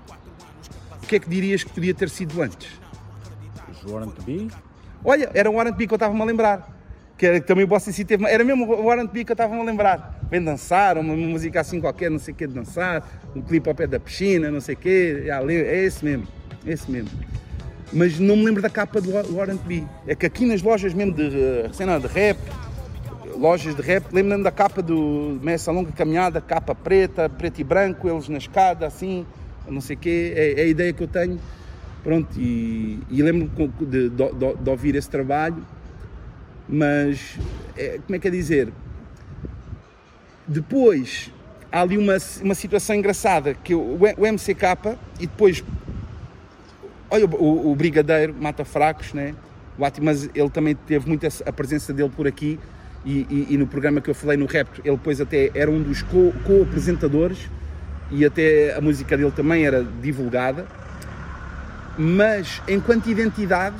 O que é que dirias que podia ter sido antes? Warrant B? Olha, era o Warrant B que eu estava-me a lembrar. Que, era, que também o Boss si teve. Era mesmo o Warrant B que eu estava-me a lembrar. Vem dançar, uma música assim qualquer, não sei o que, de dançar, um clipe ao pé da piscina, não sei o que. É esse mesmo, esse mesmo. Mas não me lembro da capa do Warrant B. É que aqui nas lojas mesmo de cena de rap, lojas de rap, lembro-me da capa do Messa Longa Caminhada, capa preta, preto e branco, eles na escada, assim, não sei o quê. É, é a ideia que eu tenho Pronto, e, e lembro-me de, de, de, ouvir esse trabalho, mas é, como é que é dizer? Depois há ali uma, uma situação engraçada que o, o MCK e depois olha o, o Brigadeiro mata fracos, né? O mas ele também teve muito a presença dele por aqui e, e, e, no programa que eu falei no Rap, ele depois até era um dos co-apresentadores co e até a música dele também era divulgada mas enquanto identidade,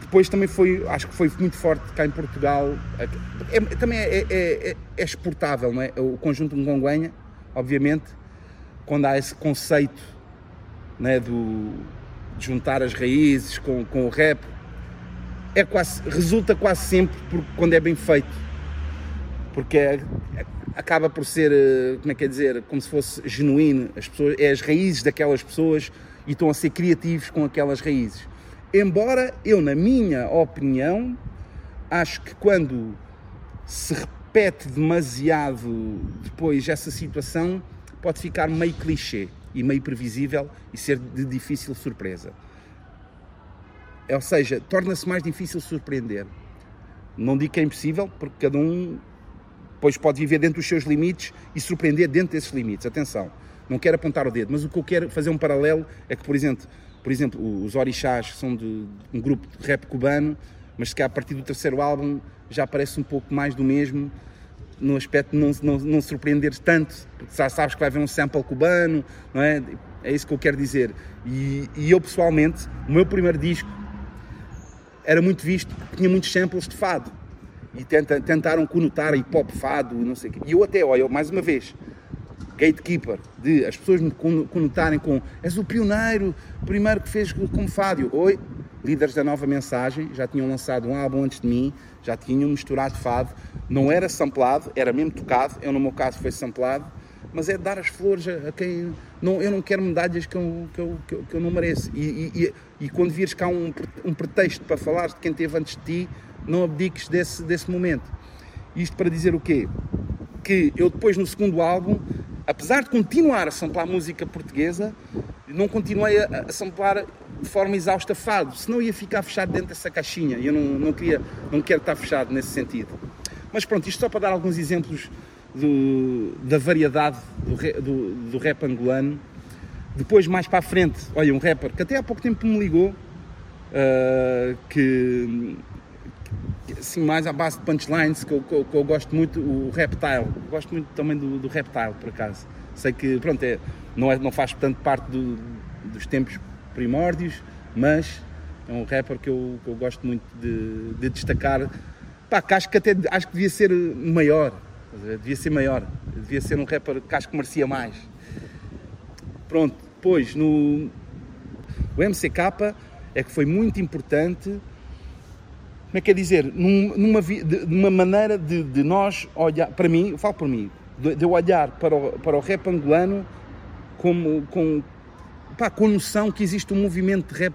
depois também foi, acho que foi muito forte cá em Portugal. É, também é, é, é, é, exportável, não é? O conjunto de Congonha, obviamente, quando há esse conceito não é, do, de juntar as raízes com, com o rap, é quase, resulta quase sempre por, quando é bem feito. Porque é, é- acaba por ser, eh, como é que é dizer, como se fosse genuíno. As pessoas, é as raízes daquelas pessoas e estão a ser criativos com aquelas raízes. Embora eu, na minha opinião, acho que quando se repete demasiado depois essa situação, pode ficar meio clichê e meio previsível e ser de difícil surpresa. Ou seja, torna-se mais difícil surpreender. Não digo que é impossível, porque cada um depois pode viver dentro dos seus limites e surpreender dentro desses limites. Atenção, não quero apontar o dedo, mas o que eu quero fazer um paralelo é que, por exemplo, por exemplo os Orixás são de um grupo de rap cubano, mas que a partir do terceiro álbum já parece um pouco mais do mesmo, no aspecto de não, não, não surpreender tanto, porque já sabes que vai haver um sample cubano, não é? É isso que eu quero dizer. E, e eu, pessoalmente, o meu primeiro disco era muito visto, tinha muitos samples de fado. E tenta, tentaram conotar hip hop, fado, não sei o quê. E eu até, olha, mais uma vez, gatekeeper, de as pessoas me con- conotarem com és o pioneiro, primeiro que fez como fado. Oi, líderes da nova mensagem, já tinham lançado um álbum antes de mim, já tinham misturado fado, não era samplado, era mesmo tocado, eu no meu caso foi samplado, mas é dar as flores a, quem. Não, eu não quero medalhas que eu, que eu, que eu, que eu não mereço. E, e, e, e quando vires cá um, um pretexto para falar de quem teve antes de ti, não abdiques desse, desse momento. Isto para dizer o quê? Que eu depois no segundo álbum, apesar de continuar a samplar música portuguesa, não continuei a, a samplar de forma exausta fado, senão ia ficar fechado dentro dessa caixinha e eu não, não, queria, não quero estar fechado nesse sentido. Mas pronto, isto só para dar alguns exemplos do- da variedade do, do- do rap angolano. Depois, mais para a frente, olha, um rapper que até há pouco tempo me ligou, que, que, assim, mais à base de punchlines, que eu, que eu- que eu gosto muito, o Reptile. Gosto muito também do, do Reptile, por acaso. Sei que, pronto, é, não, é, não faz tanto parte do- dos tempos primórdios, mas é um rapper que eu, que eu gosto muito de, de destacar. Pá, que acho que até acho que devia ser maior. a ver? Devia ser maior. Devia ser um rapper que acho que merecia mais. Pronto, depois no o MCK é que foi muito importante. Como é que é dizer? Num- Numa, de- numa maneira de, de nós olhar, para mim, falo por mim, de, de olhar para o, para o rap angolano como, com, pá, com noção que existe um movimento de rap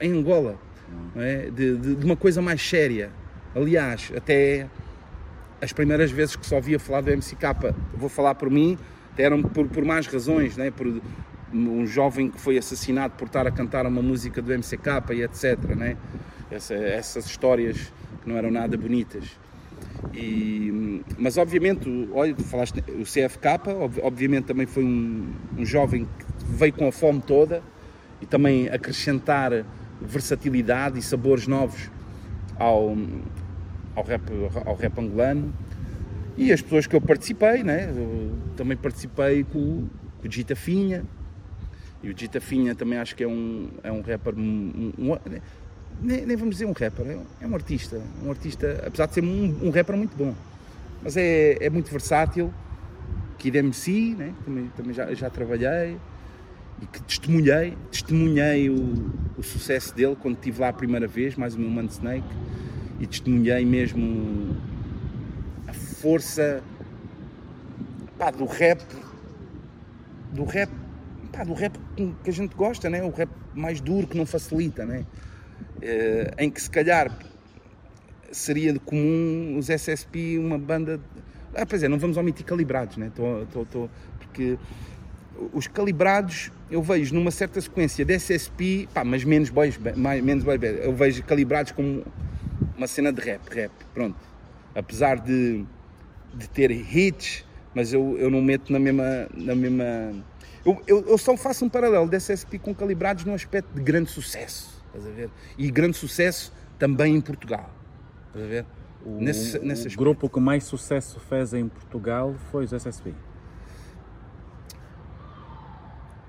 em Angola, é? de, de- de uma coisa mais séria. Aliás, até as primeiras vezes que só ouvia falar do MCK, vou falar por mim, eram por, por más razões, né? por um jovem que foi assassinado por estar a cantar uma música do MCK e etc. Né? Essa- essas histórias que não eram nada bonitas. E, mas obviamente, olha, falaste o CFK, ob- obviamente também foi um, um jovem que veio com a fome toda e também acrescentar versatilidade e sabores novos ao, ao, rap, ao rap angolano. E as pessoas que eu participei, né? Eu também participei com, com o Gita Finha. E o Gita Finha também acho que é um, é um rapper. um- um- nem, nem vamos dizer um rapper, é um, é um artista. Um artista, apesar de ser um, um rapper muito bom. Mas é, é muito versátil. Kid MC, né? também, também já, já trabalhei. E que testemunhei, testemunhei o, o sucesso dele quando estive lá a primeira vez, mais o meu Man Snake. E testemunhei mesmo a força pá, do rap, do rap, pá, do rap que a gente gosta, né? o rap mais duro que não facilita, né? Eh, em que se calhar seria comum os SSP uma banda. Ah, pois é, não vamos omitir calibrados, né? Tô, tô, tô- porque os calibrados eu vejo numa certa sequência de SSP, pá, mas menos boys, mais, menos boy band. eu vejo calibrados como uma cena de rap, rap, pronto. Apesar de, de ter hits, mas eu, eu não meto na mesma. Na mesma eu, eu, eu só faço um paralelo de SSP com calibrados num aspecto de grande sucesso, estás a ver? E grande sucesso também em Portugal, estás a ver? O, Nesse- o nesse aspecto. grupo que mais sucesso fez em Portugal foi os SSP.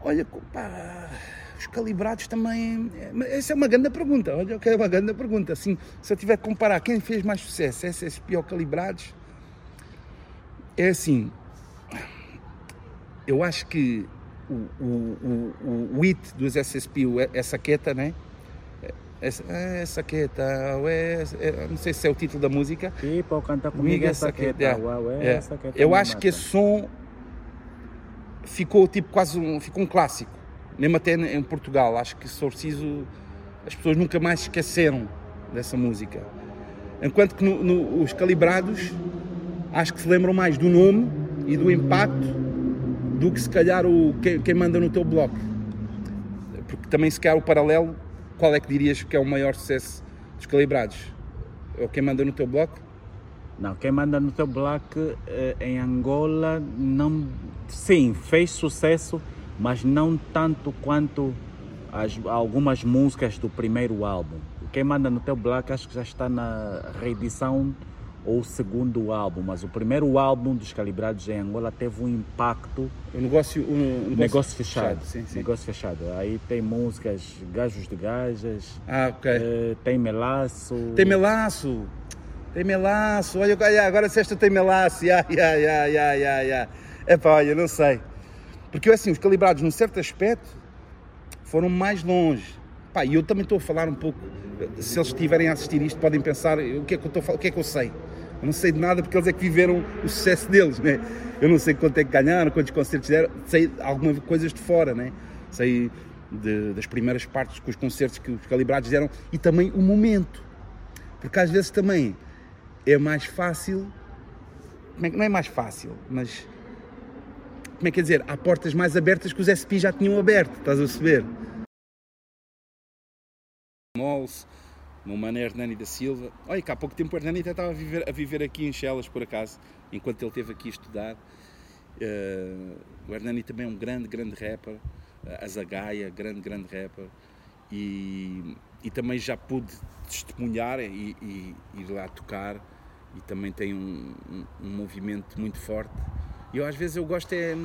Olha, pá, os calibrados também. é, Essa é uma grande pergunta. Olha, que é uma grande pergunta. Assim, se eu tiver que comparar quem fez mais sucesso, SSP ou calibrados, é assim. Eu acho que o, o, o, o hit dos SSP, o- essa queta, né? Essa, essa que tá, ué, é, não sei se é o título da música. Tipo, canta comigo essa que tá, é, ué, é. essa que tá Eu acho que mata. esse som ficou tipo quase um, ficou um clássico, mesmo até em Portugal. Acho que só preciso as pessoas nunca mais esqueceram dessa música. Enquanto que no- no- os calibrados acho que se lembram mais do nome e do impacto do que se calhar o, quem, quem manda no teu bloco. Porque também se calhar o paralelo, qual é que dirias que é o maior sucesso dos calibrados? É o quem manda no teu bloco? Não, quem manda no teu black eh, em Angola não. Sim, fez sucesso, mas não tanto quanto as, algumas músicas do primeiro álbum. Quem manda no teu black acho que já está na reedição ou segundo álbum, mas o primeiro álbum dos Calibrados em Angola teve um impacto. O negócio, o negócio, Negócio fechado. Sim, sim. Negócio fechado. Aí tem músicas Gajos de Gajas, Ah, ok. eh, tem Melaço. Tem melaço. Tem melaço. Olha, agora se esta tem melaço. Ya, ya, ya, ya, ya, ya. Epá, olha, não sei. Porque assim, os calibrados, num certo aspecto, foram mais longe. Pá, e eu também estou a falar um pouco. Se eles estiverem a assistir isto, podem pensar o que é que eu falar, o que é que eu sei. Eu não sei de nada porque eles é que viveram o sucesso deles, né? Eu não sei quanto é que ganharam, quantos concertos deram, sei algumas coisas de fora, né? Sei de- das primeiras partes com os concertos que os calibrados deram e também o momento. Porque às vezes também é mais fácil, é não é mais fácil, mas como é que é dizer? Há portas mais abertas que os SP já tinham aberto, estás a perceber? Mols, meu mano Hernani da Silva. Olha, que há pouco tempo o Hernani até estava a viver, a viver aqui em Chelas, por acaso, enquanto ele esteve aqui a estudar. Eh, o Hernani também é um grande, grande rapper. Uh, a Zagaia, grande, grande rapper. E, e também já pude testemunhar e, e ir lá tocar. E também tem um, um, um movimento muito forte. E eu às vezes eu gosto é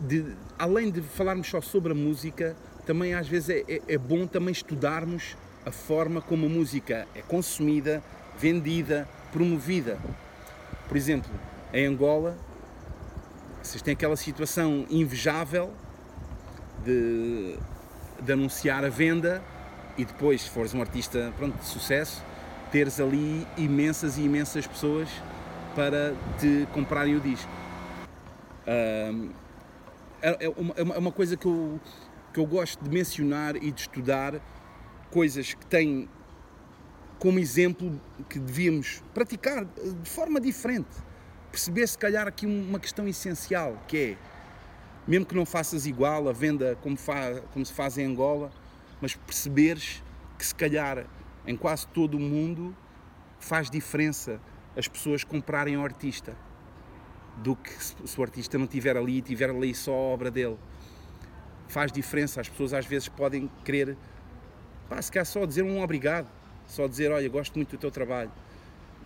de, além de falarmos só sobre a música, também às vezes é, é- é bom também estudarmos a forma como a música é consumida, vendida, promovida. Por exemplo, em Angola, vocês têm aquela situação invejável de, de anunciar a venda e depois, se fores um artista pronto, de sucesso, teres ali imensas e imensas pessoas para te comprarem o disco. É, é uma, é uma- é uma coisa que eu, que eu gosto de mencionar e de estudar coisas que têm como exemplo que devíamos praticar de forma diferente. Perceber, se calhar, aqui uma questão essencial, que é, mesmo que não faças igual a venda como, fa- como se faz em Angola, mas perceberes que, se calhar, em quase todo o mundo, faz diferença as pessoas comprarem o artista do que se o artista não estiver ali e tiver ali só a obra dele. Faz diferença, as pessoas às vezes podem querer, pá, se calhar só dizer um obrigado, só dizer, olha, gosto muito do teu trabalho.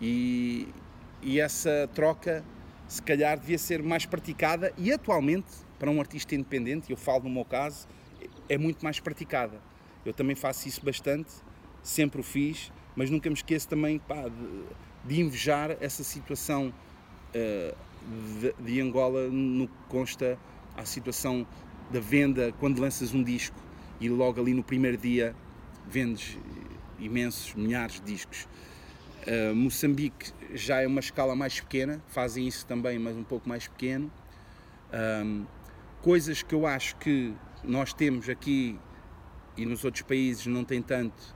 E, e essa troca, se calhar, devia ser mais praticada e atualmente, para um artista independente, eu falo no meu caso, é muito mais praticada. Eu também faço isso bastante, sempre o fiz, mas nunca me esqueço também pá, de, de invejar essa situação eh, de, de Angola no que consta à situação da venda quando lanças um disco e logo ali no primeiro dia vendes imensos, milhares de discos. Uh, Moçambique já é uma escala mais pequena, fazem isso também, mas um pouco mais pequeno. Um, coisas que eu acho que nós temos aqui e nos outros países não tem tanto,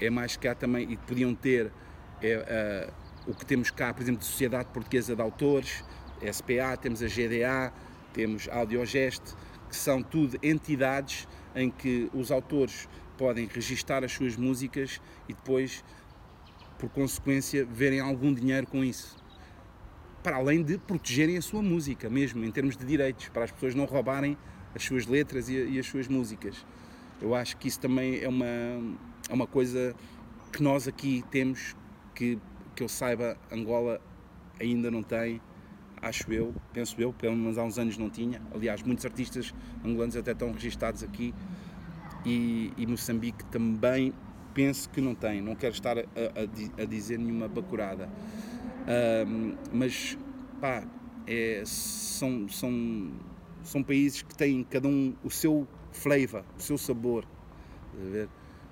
é mais cá também e que podiam ter é, uh, o que temos cá, por exemplo, de Sociedade Portuguesa de Autores, SPA, temos a GDA, temos a Audiogest, que são tudo entidades em que os autores podem registar as suas músicas e depois, por consequência, verem algum dinheiro com isso. Para além de protegerem a sua música, mesmo em termos de direitos, para as pessoas não roubarem as suas letras e, e as suas músicas. Eu acho que isso também é uma, é uma coisa que nós aqui temos, que, que eu saiba, Angola ainda não tem, acho eu, penso eu, pelo menos há uns anos não tinha. Aliás, muitos artistas angolanos até estão registados aqui e, e Moçambique também penso que não tem. Não quero estar a, a, a dizer nenhuma bacurada. Mas, pá, é, são, são, são países que têm cada um o seu flavor, o seu sabor.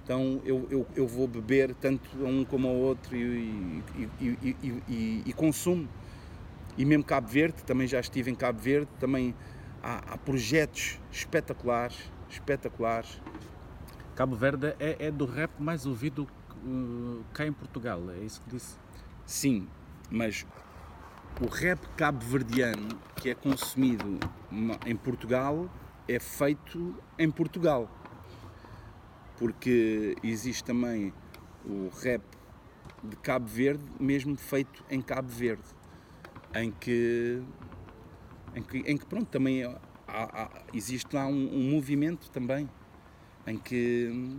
Então eu, eu, eu vou beber tanto a um como ao outro e, e, e, e, e consumo. E mesmo Cabo Verde, também já estive em Cabo Verde, também há, há projetos espetaculares, espetaculares. Cabo Verde é, é do rap mais ouvido uh, cá em Portugal, é isso que disse? Sim, mas o rap cabo-verdiano que é consumido em Portugal é feito em Portugal. Porque existe também o rap de Cabo Verde, mesmo feito em Cabo Verde, em que, em que, em que pronto, também há, há, existe lá um, um movimento também, em que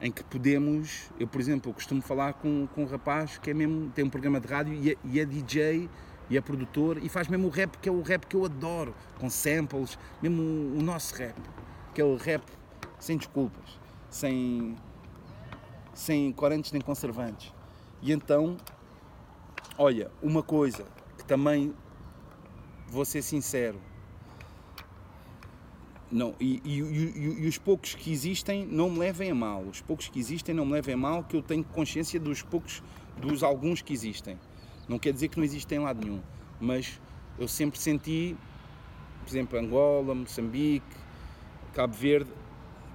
em que podemos, eu por exemplo, eu costumo falar com, com um rapaz que é mesmo, tem um programa de rádio e é, e é DJ e é produtor e faz mesmo o rap que é o rap que eu adoro, com samples, mesmo o, o nosso rap, que é o rap sem desculpas, sem, sem corantes nem conservantes. E então, olha, uma coisa que também vou ser sincero, não, e, e, e, e, os poucos que existem não me levem a mal. Os poucos que existem não me levem a mal, que eu tenho consciência dos poucos, dos alguns que existem. Não quer dizer que não existem em lado nenhum, mas eu sempre senti, por exemplo, Angola, Moçambique, Cabo Verde,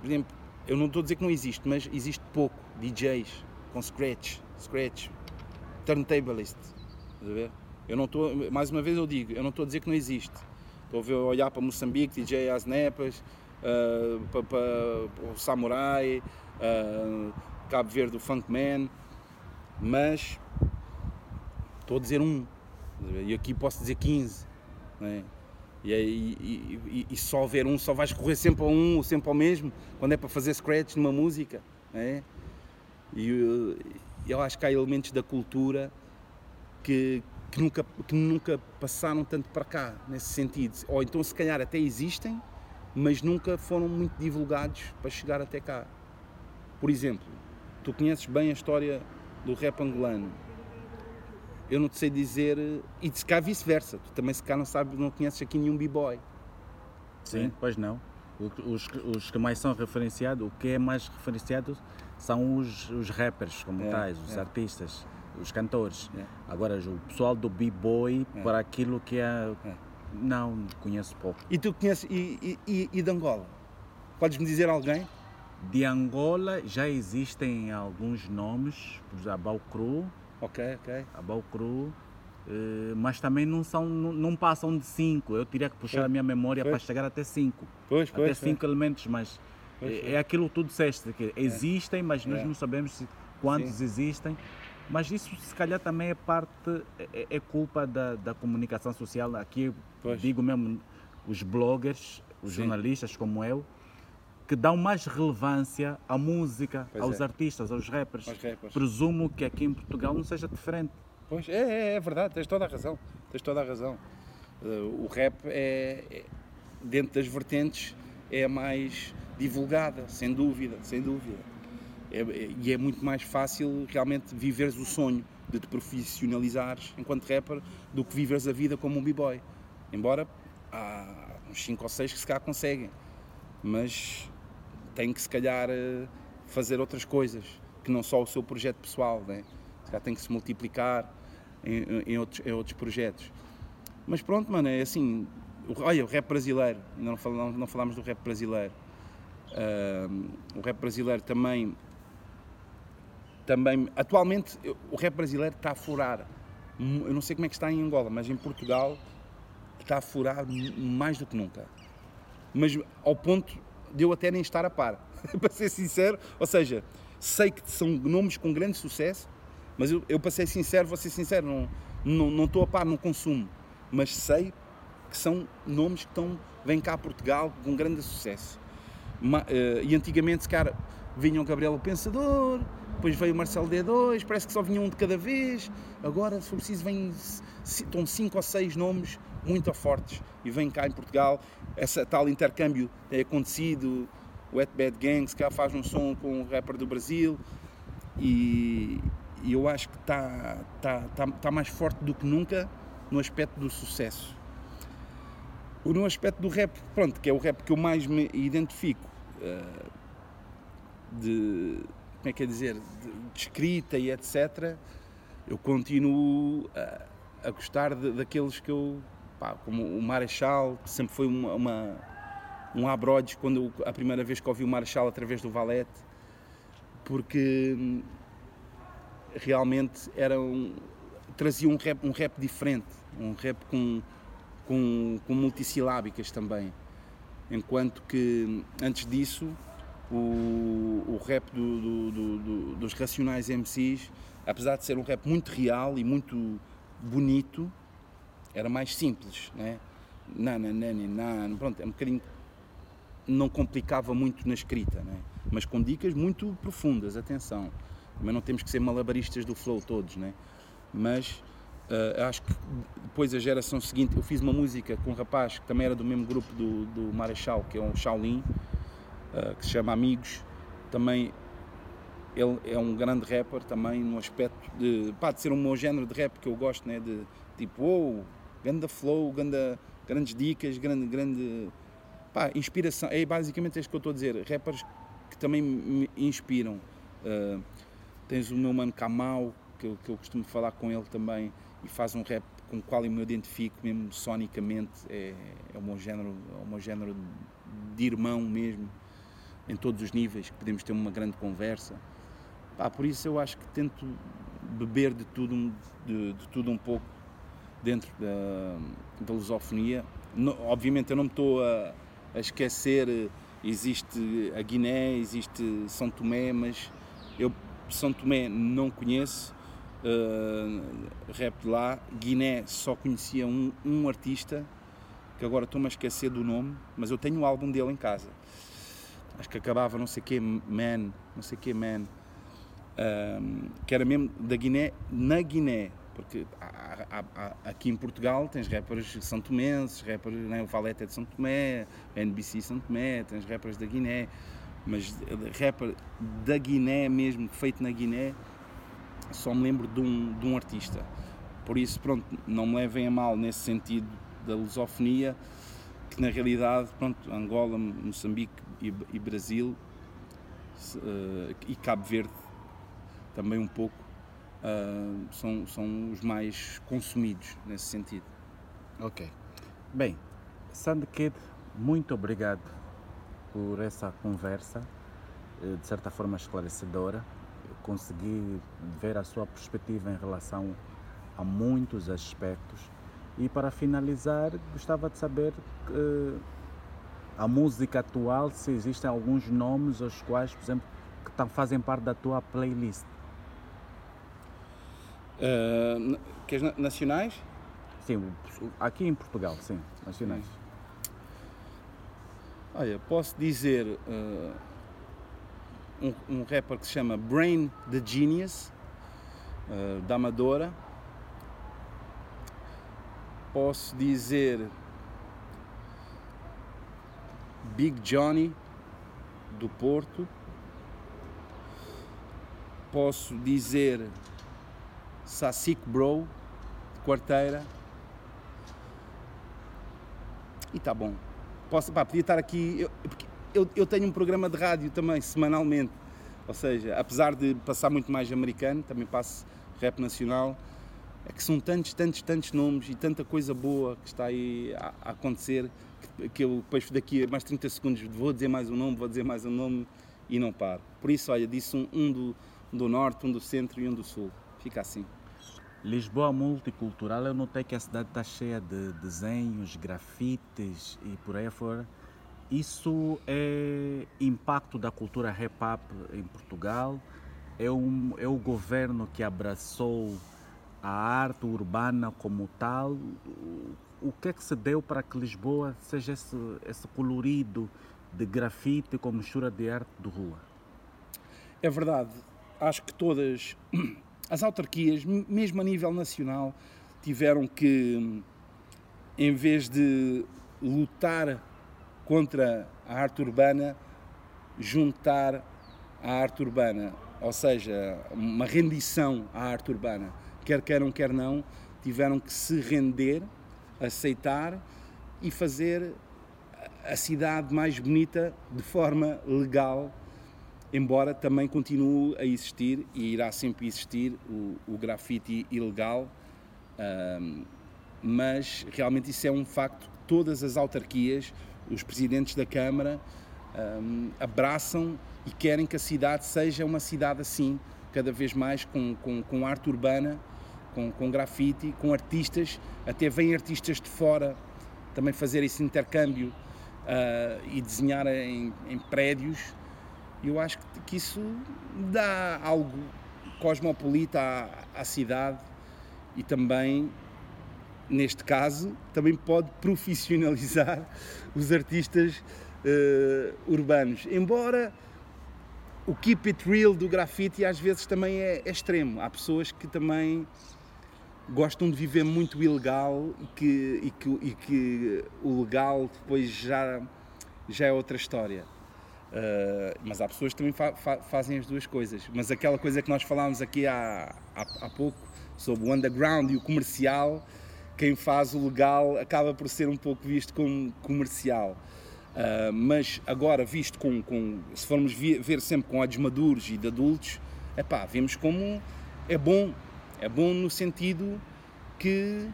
por exemplo, eu não estou a dizer que não existe, mas existe pouco DJs com scratch, scratch, turntablist, estás a ver? Eu não estou, mais uma vez eu digo, eu não estou a dizer que não existe Estou a olhar para Moçambique, DJ As Nepas, uh, para, para, o Samurai, uh, Cabo Verde, o Funkman, mas estou a dizer um, e aqui posso dizer 15. Né? E, e, e, e, só ver um, só vais correr sempre a um, sempre ao mesmo, quando é para fazer scratch numa música. Né? E eu acho que há elementos da cultura que, que nunca, que nunca passaram tanto para cá, nesse sentido. Ou então, se calhar, até existem, mas nunca foram muito divulgados para chegar até cá. Por exemplo, tu conheces bem a história do rap angolano. Eu não te sei dizer, e se cá vice-versa, tu também se cá não sabes, não conheces aqui nenhum b-boy. Sim, pois não. Os, os, que mais são referenciados, o que é mais referenciado são os, os rappers como é, tais, os é. artistas os cantores. É. Agora, o pessoal do b-boy, é. para aquilo que é, é. Não, conheço pouco. E tu conheces, e, e, e de Angola? Podes-me dizer alguém? De Angola já existem alguns nomes, por exemplo, Abau Cru. Ok, ok. Abau Cru. Uh, mas também não são não, passam de cinco eu teria que puxar pois, a minha memória pois. para chegar até cinco pois, pois, até cinco elementos mas é, é, aquilo que tu disseste que existem mas nós não sabemos quantos Sim. existem mas isso se calhar também é parte, é, é culpa da, da comunicação social. Aqui pois. digo mesmo os bloggers, os Sim. jornalistas como eu, que dão mais relevância à música, pois aos é. artistas, aos rappers. rappers. Presumo que aqui em Portugal não seja diferente. Pois é, é, é verdade, tens toda a razão. Tens toda a razão. Uh, o rap é, é, dentro das vertentes é a mais divulgada, sem dúvida, sem dúvida é, e é muito mais fácil realmente viveres o sonho de te profissionalizares enquanto rapper do que viveres a vida como um b-boy. Embora há uns 5 ou 6 que se calhar conseguem, mas tem que se calhar eh, fazer outras coisas que não só o seu projeto pessoal, né? se calhar tem que se multiplicar em, em, outros, em outros projetos. Mas pronto, mano, é assim. Olha, o rap brasileiro, não, não, não falámos do rap brasileiro. Uh, o rap brasileiro também também, atualmente, o rap brasileiro está a furar. Eu não sei como é que está em Angola, mas em Portugal está a furar mais do que nunca. Mas ao ponto de eu até nem estar a par, *laughs* para ser sincero. Ou seja, sei que são nomes com grande sucesso, mas eu, eu para ser sincero, vou ser sincero, não, não, não estou a par, não consumo. Mas sei que são nomes que estão, vêm cá a Portugal com grande sucesso. Eh, e antigamente, cara, vinham Gabriel o Pensador, depois veio o Marcelo D2, parece que só vinha um de cada vez. Agora, se for preciso, vem, estão cinco ou seis nomes muito fortes e vem cá em Portugal. Esse tal intercâmbio tem acontecido. O Wet Bad Gang, se cá faz um som com um rapper do Brasil e, e eu acho que está tá, tá, tá mais forte do que nunca no aspecto do sucesso. No aspecto do rap, pronto, que é o rap que eu mais me identifico. Uh, de como é que é dizer, de, de escrita e etc., eu continuo a, a gostar de, daqueles que eu, pá, como o Marechal, que sempre foi uma, uma um abrodes quando eu, a primeira vez que ouvi o Marechal através do Valete, porque hum, realmente era um, trazia um rap, um rap diferente, um rap com, com, com multissilábicas também. Enquanto que hum, antes disso o, o rap do, do, do, dos Racionais MCs, apesar de ser um rap muito real e muito bonito, era mais simples, né? Não, não, não, não, pronto, é um bocadinho. Não complicava muito na escrita, né? mas com dicas muito profundas, atenção. Mas não temos que ser malabaristas do flow todos, né? Mas uh, acho que depois a geração seguinte, eu fiz uma música com um rapaz que também era do mesmo grupo do, do Marechal, que é um Shaolin, uh, que se chama Amigos, também ele é um grande rapper também no aspecto de, pá, de ser um meu género de rap que eu gosto, né? de tipo, oh, grande flow, grande, grandes dicas, grande, grande pá, inspiração. É basicamente isso que eu estou a dizer, rappers que também me inspiram. Uh, tens o meu mano Kamau, que eu, que eu costumo falar com ele também, e faz um rap com o qual eu me identifico mesmo sonicamente, é, é o meu género, é o meu género de irmão mesmo em todos os níveis, que podemos ter uma grande conversa. Pá, por isso eu acho que tento beber de tudo, de, de tudo um pouco dentro da, da lusofonia. No, obviamente eu não me estou a, a, esquecer, existe a Guiné, existe São Tomé, mas eu São Tomé não conheço, uh, rap de lá, Guiné só conhecia um, um artista, que agora estou-me a esquecer do nome, mas eu tenho o álbum dele em casa acho que acabava não sei que Man, não sei que Man, um, que era mesmo da Guiné, na Guiné, porque há, há, há, aqui em Portugal tens rappers são tomenses, rappers, né, o Valete é de São Tomé, NBC São Tomé, tens rappers da Guiné, mas rapper da Guiné mesmo, feito na Guiné, só me lembro de um, de um artista. Por isso, pronto, não me levem a mal nesse sentido da lusofonia, que na realidade, pronto, Angola, Moçambique e, e Brasil uh, e Cabo Verde também um pouco uh, são, são os mais consumidos nesse sentido. Ok. Bem, Sandy Kid, muito obrigado por essa conversa, eh, de certa forma esclarecedora. Consegui ver a sua perspectiva em relação a muitos aspectos e para finalizar, gostava de saber uh, a música atual, se existem alguns nomes os quais, por exemplo, que fazem parte da tua playlist. Uh, que nacionais? Sim, aqui em Portugal, sim, nacionais. Olha, posso dizer uh, um, um, rapper que se chama Brain the Genius, uh, da Amadora posso dizer? Big Johnny do Porto, posso dizer Sassic Bro de Quarteira. E tá bom. Posso, pá, podia estar aqui, eu, eu, eu tenho um programa de rádio também, semanalmente, ou seja, apesar de passar muito mais americano, também passo rap nacional, é que são tantos, tantos, tantos nomes e tanta coisa boa que está aí a, a acontecer que, que, eu depois daqui a mais 30 segundos vou dizer mais um nome, vou dizer mais um nome e não paro. Por isso, olha, disse um, um do, do norte, um do centro e um do sul. Fica assim. Lisboa multicultural, eu notei que a cidade está cheia de desenhos, grafites e por aí fora. Isso é impacto da cultura rap hop em Portugal? É, um, é o governo que abraçou a arte urbana como tal, o que é que se deu para que Lisboa seja esse, esse colorido de grafite com mistura de arte de rua? É verdade. Acho que todas as autarquias, mesmo a nível nacional, tiveram que, em vez de lutar contra a arte urbana, juntar a arte urbana, ou seja, uma rendição à arte urbana quer queiram, quer não, tiveram que se render, aceitar e fazer a cidade mais bonita de forma legal embora também continue a existir e irá sempre existir o, o grafite ilegal, um, mas realmente isso é um facto. Todas as autarquias, os presidentes da Câmara um, abraçam e querem que a cidade seja uma cidade assim, cada vez mais com, com, com arte urbana, com, com grafite, com artistas, até vêm artistas de fora também fazer esse intercâmbio uh, e desenhar em, em prédios. Eu acho que, que isso dá algo cosmopolita à, à cidade e também neste caso, também pode profissionalizar *laughs* os artistas uh, urbanos. Embora o keep it real do grafite às vezes também é, é, extremo. Há pessoas que também gostam de viver muito ilegal e que, e que, e que o legal depois já, já é outra história. Uh, mas há pessoas que também fa fa fazem as duas coisas. Mas aquela coisa que nós falámos aqui há, há, há pouco sobre o underground e o comercial, quem faz o legal acaba por ser um pouco visto como comercial. Uh, mas agora, visto com, com se formos ver sempre com olhos maduros e de adultos, epá, vemos como é bom. É bom no sentido que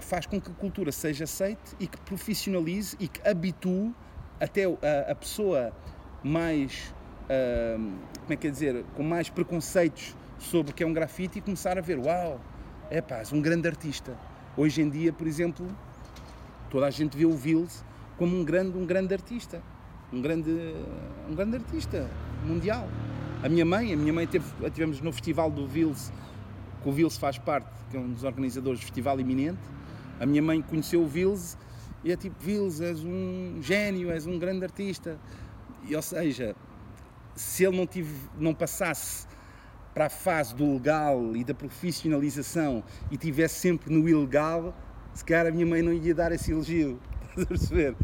faz com que a cultura seja aceite e que profissionalize e que habitue até a, a pessoa mais, uh, como é que é dizer, com mais preconceitos sobre o que é um grafite e começar a ver, uau, é és um grande artista. Hoje em dia, por exemplo, toda a gente vê o Vils como um grande, um grande artista, um grande, um grande artista mundial. A minha mãe, a minha mãe teve, tivemos no festival do Vils, o Vils faz parte, que é um dos organizadores do Festival Iminente. A minha mãe conheceu o Vils e é tipo, Vils, és um gênio, és um grande artista. E, ou seja, se ele não, tive, não passasse para a fase do legal e da profissionalização e tivesse sempre no ilegal, se calhar a minha mãe não ia dar esse elogio. *laughs* Estás a perceber?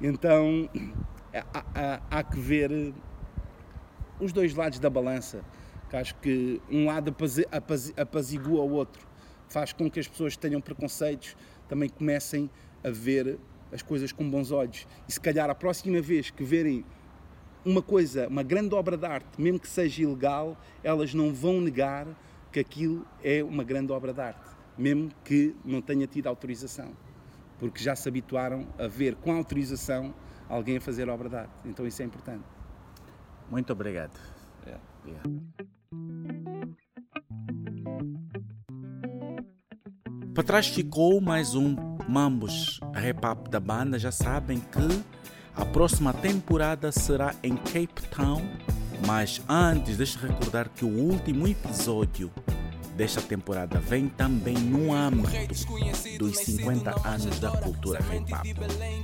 Então há, há, há, que ver os dois lados da balança. Que acho que um lado apazigua o outro, faz com que as pessoas que tenham preconceitos também comecem a ver as coisas com bons olhos. E se calhar a próxima vez que verem uma coisa, uma grande obra de arte, mesmo que seja ilegal, elas não vão negar que aquilo é uma grande obra de arte, mesmo que não tenha tido autorização, porque já se habituaram a ver com autorização alguém a fazer obra de arte. Então isso é importante. Muito obrigado. É. Yeah. Para trás ficou mais um Mambos Rap Up da banda. Já sabem que a próxima temporada será em Cape Town, mas antes, deixa eu recordar que o último episódio desta temporada vem também no âmbito dos 50 anos da cultura hip-hop.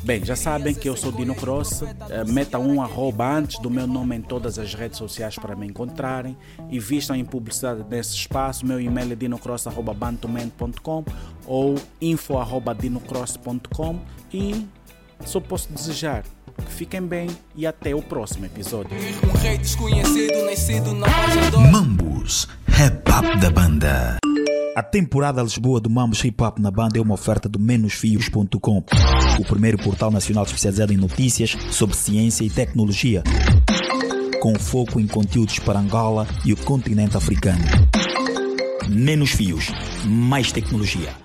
Bem, já sabem que eu sou Dino Cross, eh, meta um arroba antes do meu nome em todas as redes sociais para me encontrarem e vistam em publicidade nesse espaço. Meu e-mail é dinocross.bantument.com ou info.dinocross.com e só posso desejar que fiquem bem e até o próximo episódio. Um rei desconhecido, nascido na Mambus, Rap Up da banda. A temporada Lisboa do Mambus Hip Hop na banda é uma oferta do menosfios.com, o primeiro portal nacional especializado em notícias sobre ciência e tecnologia, com foco em conteúdos para Angola e o continente africano. Menos fios, mais tecnologia.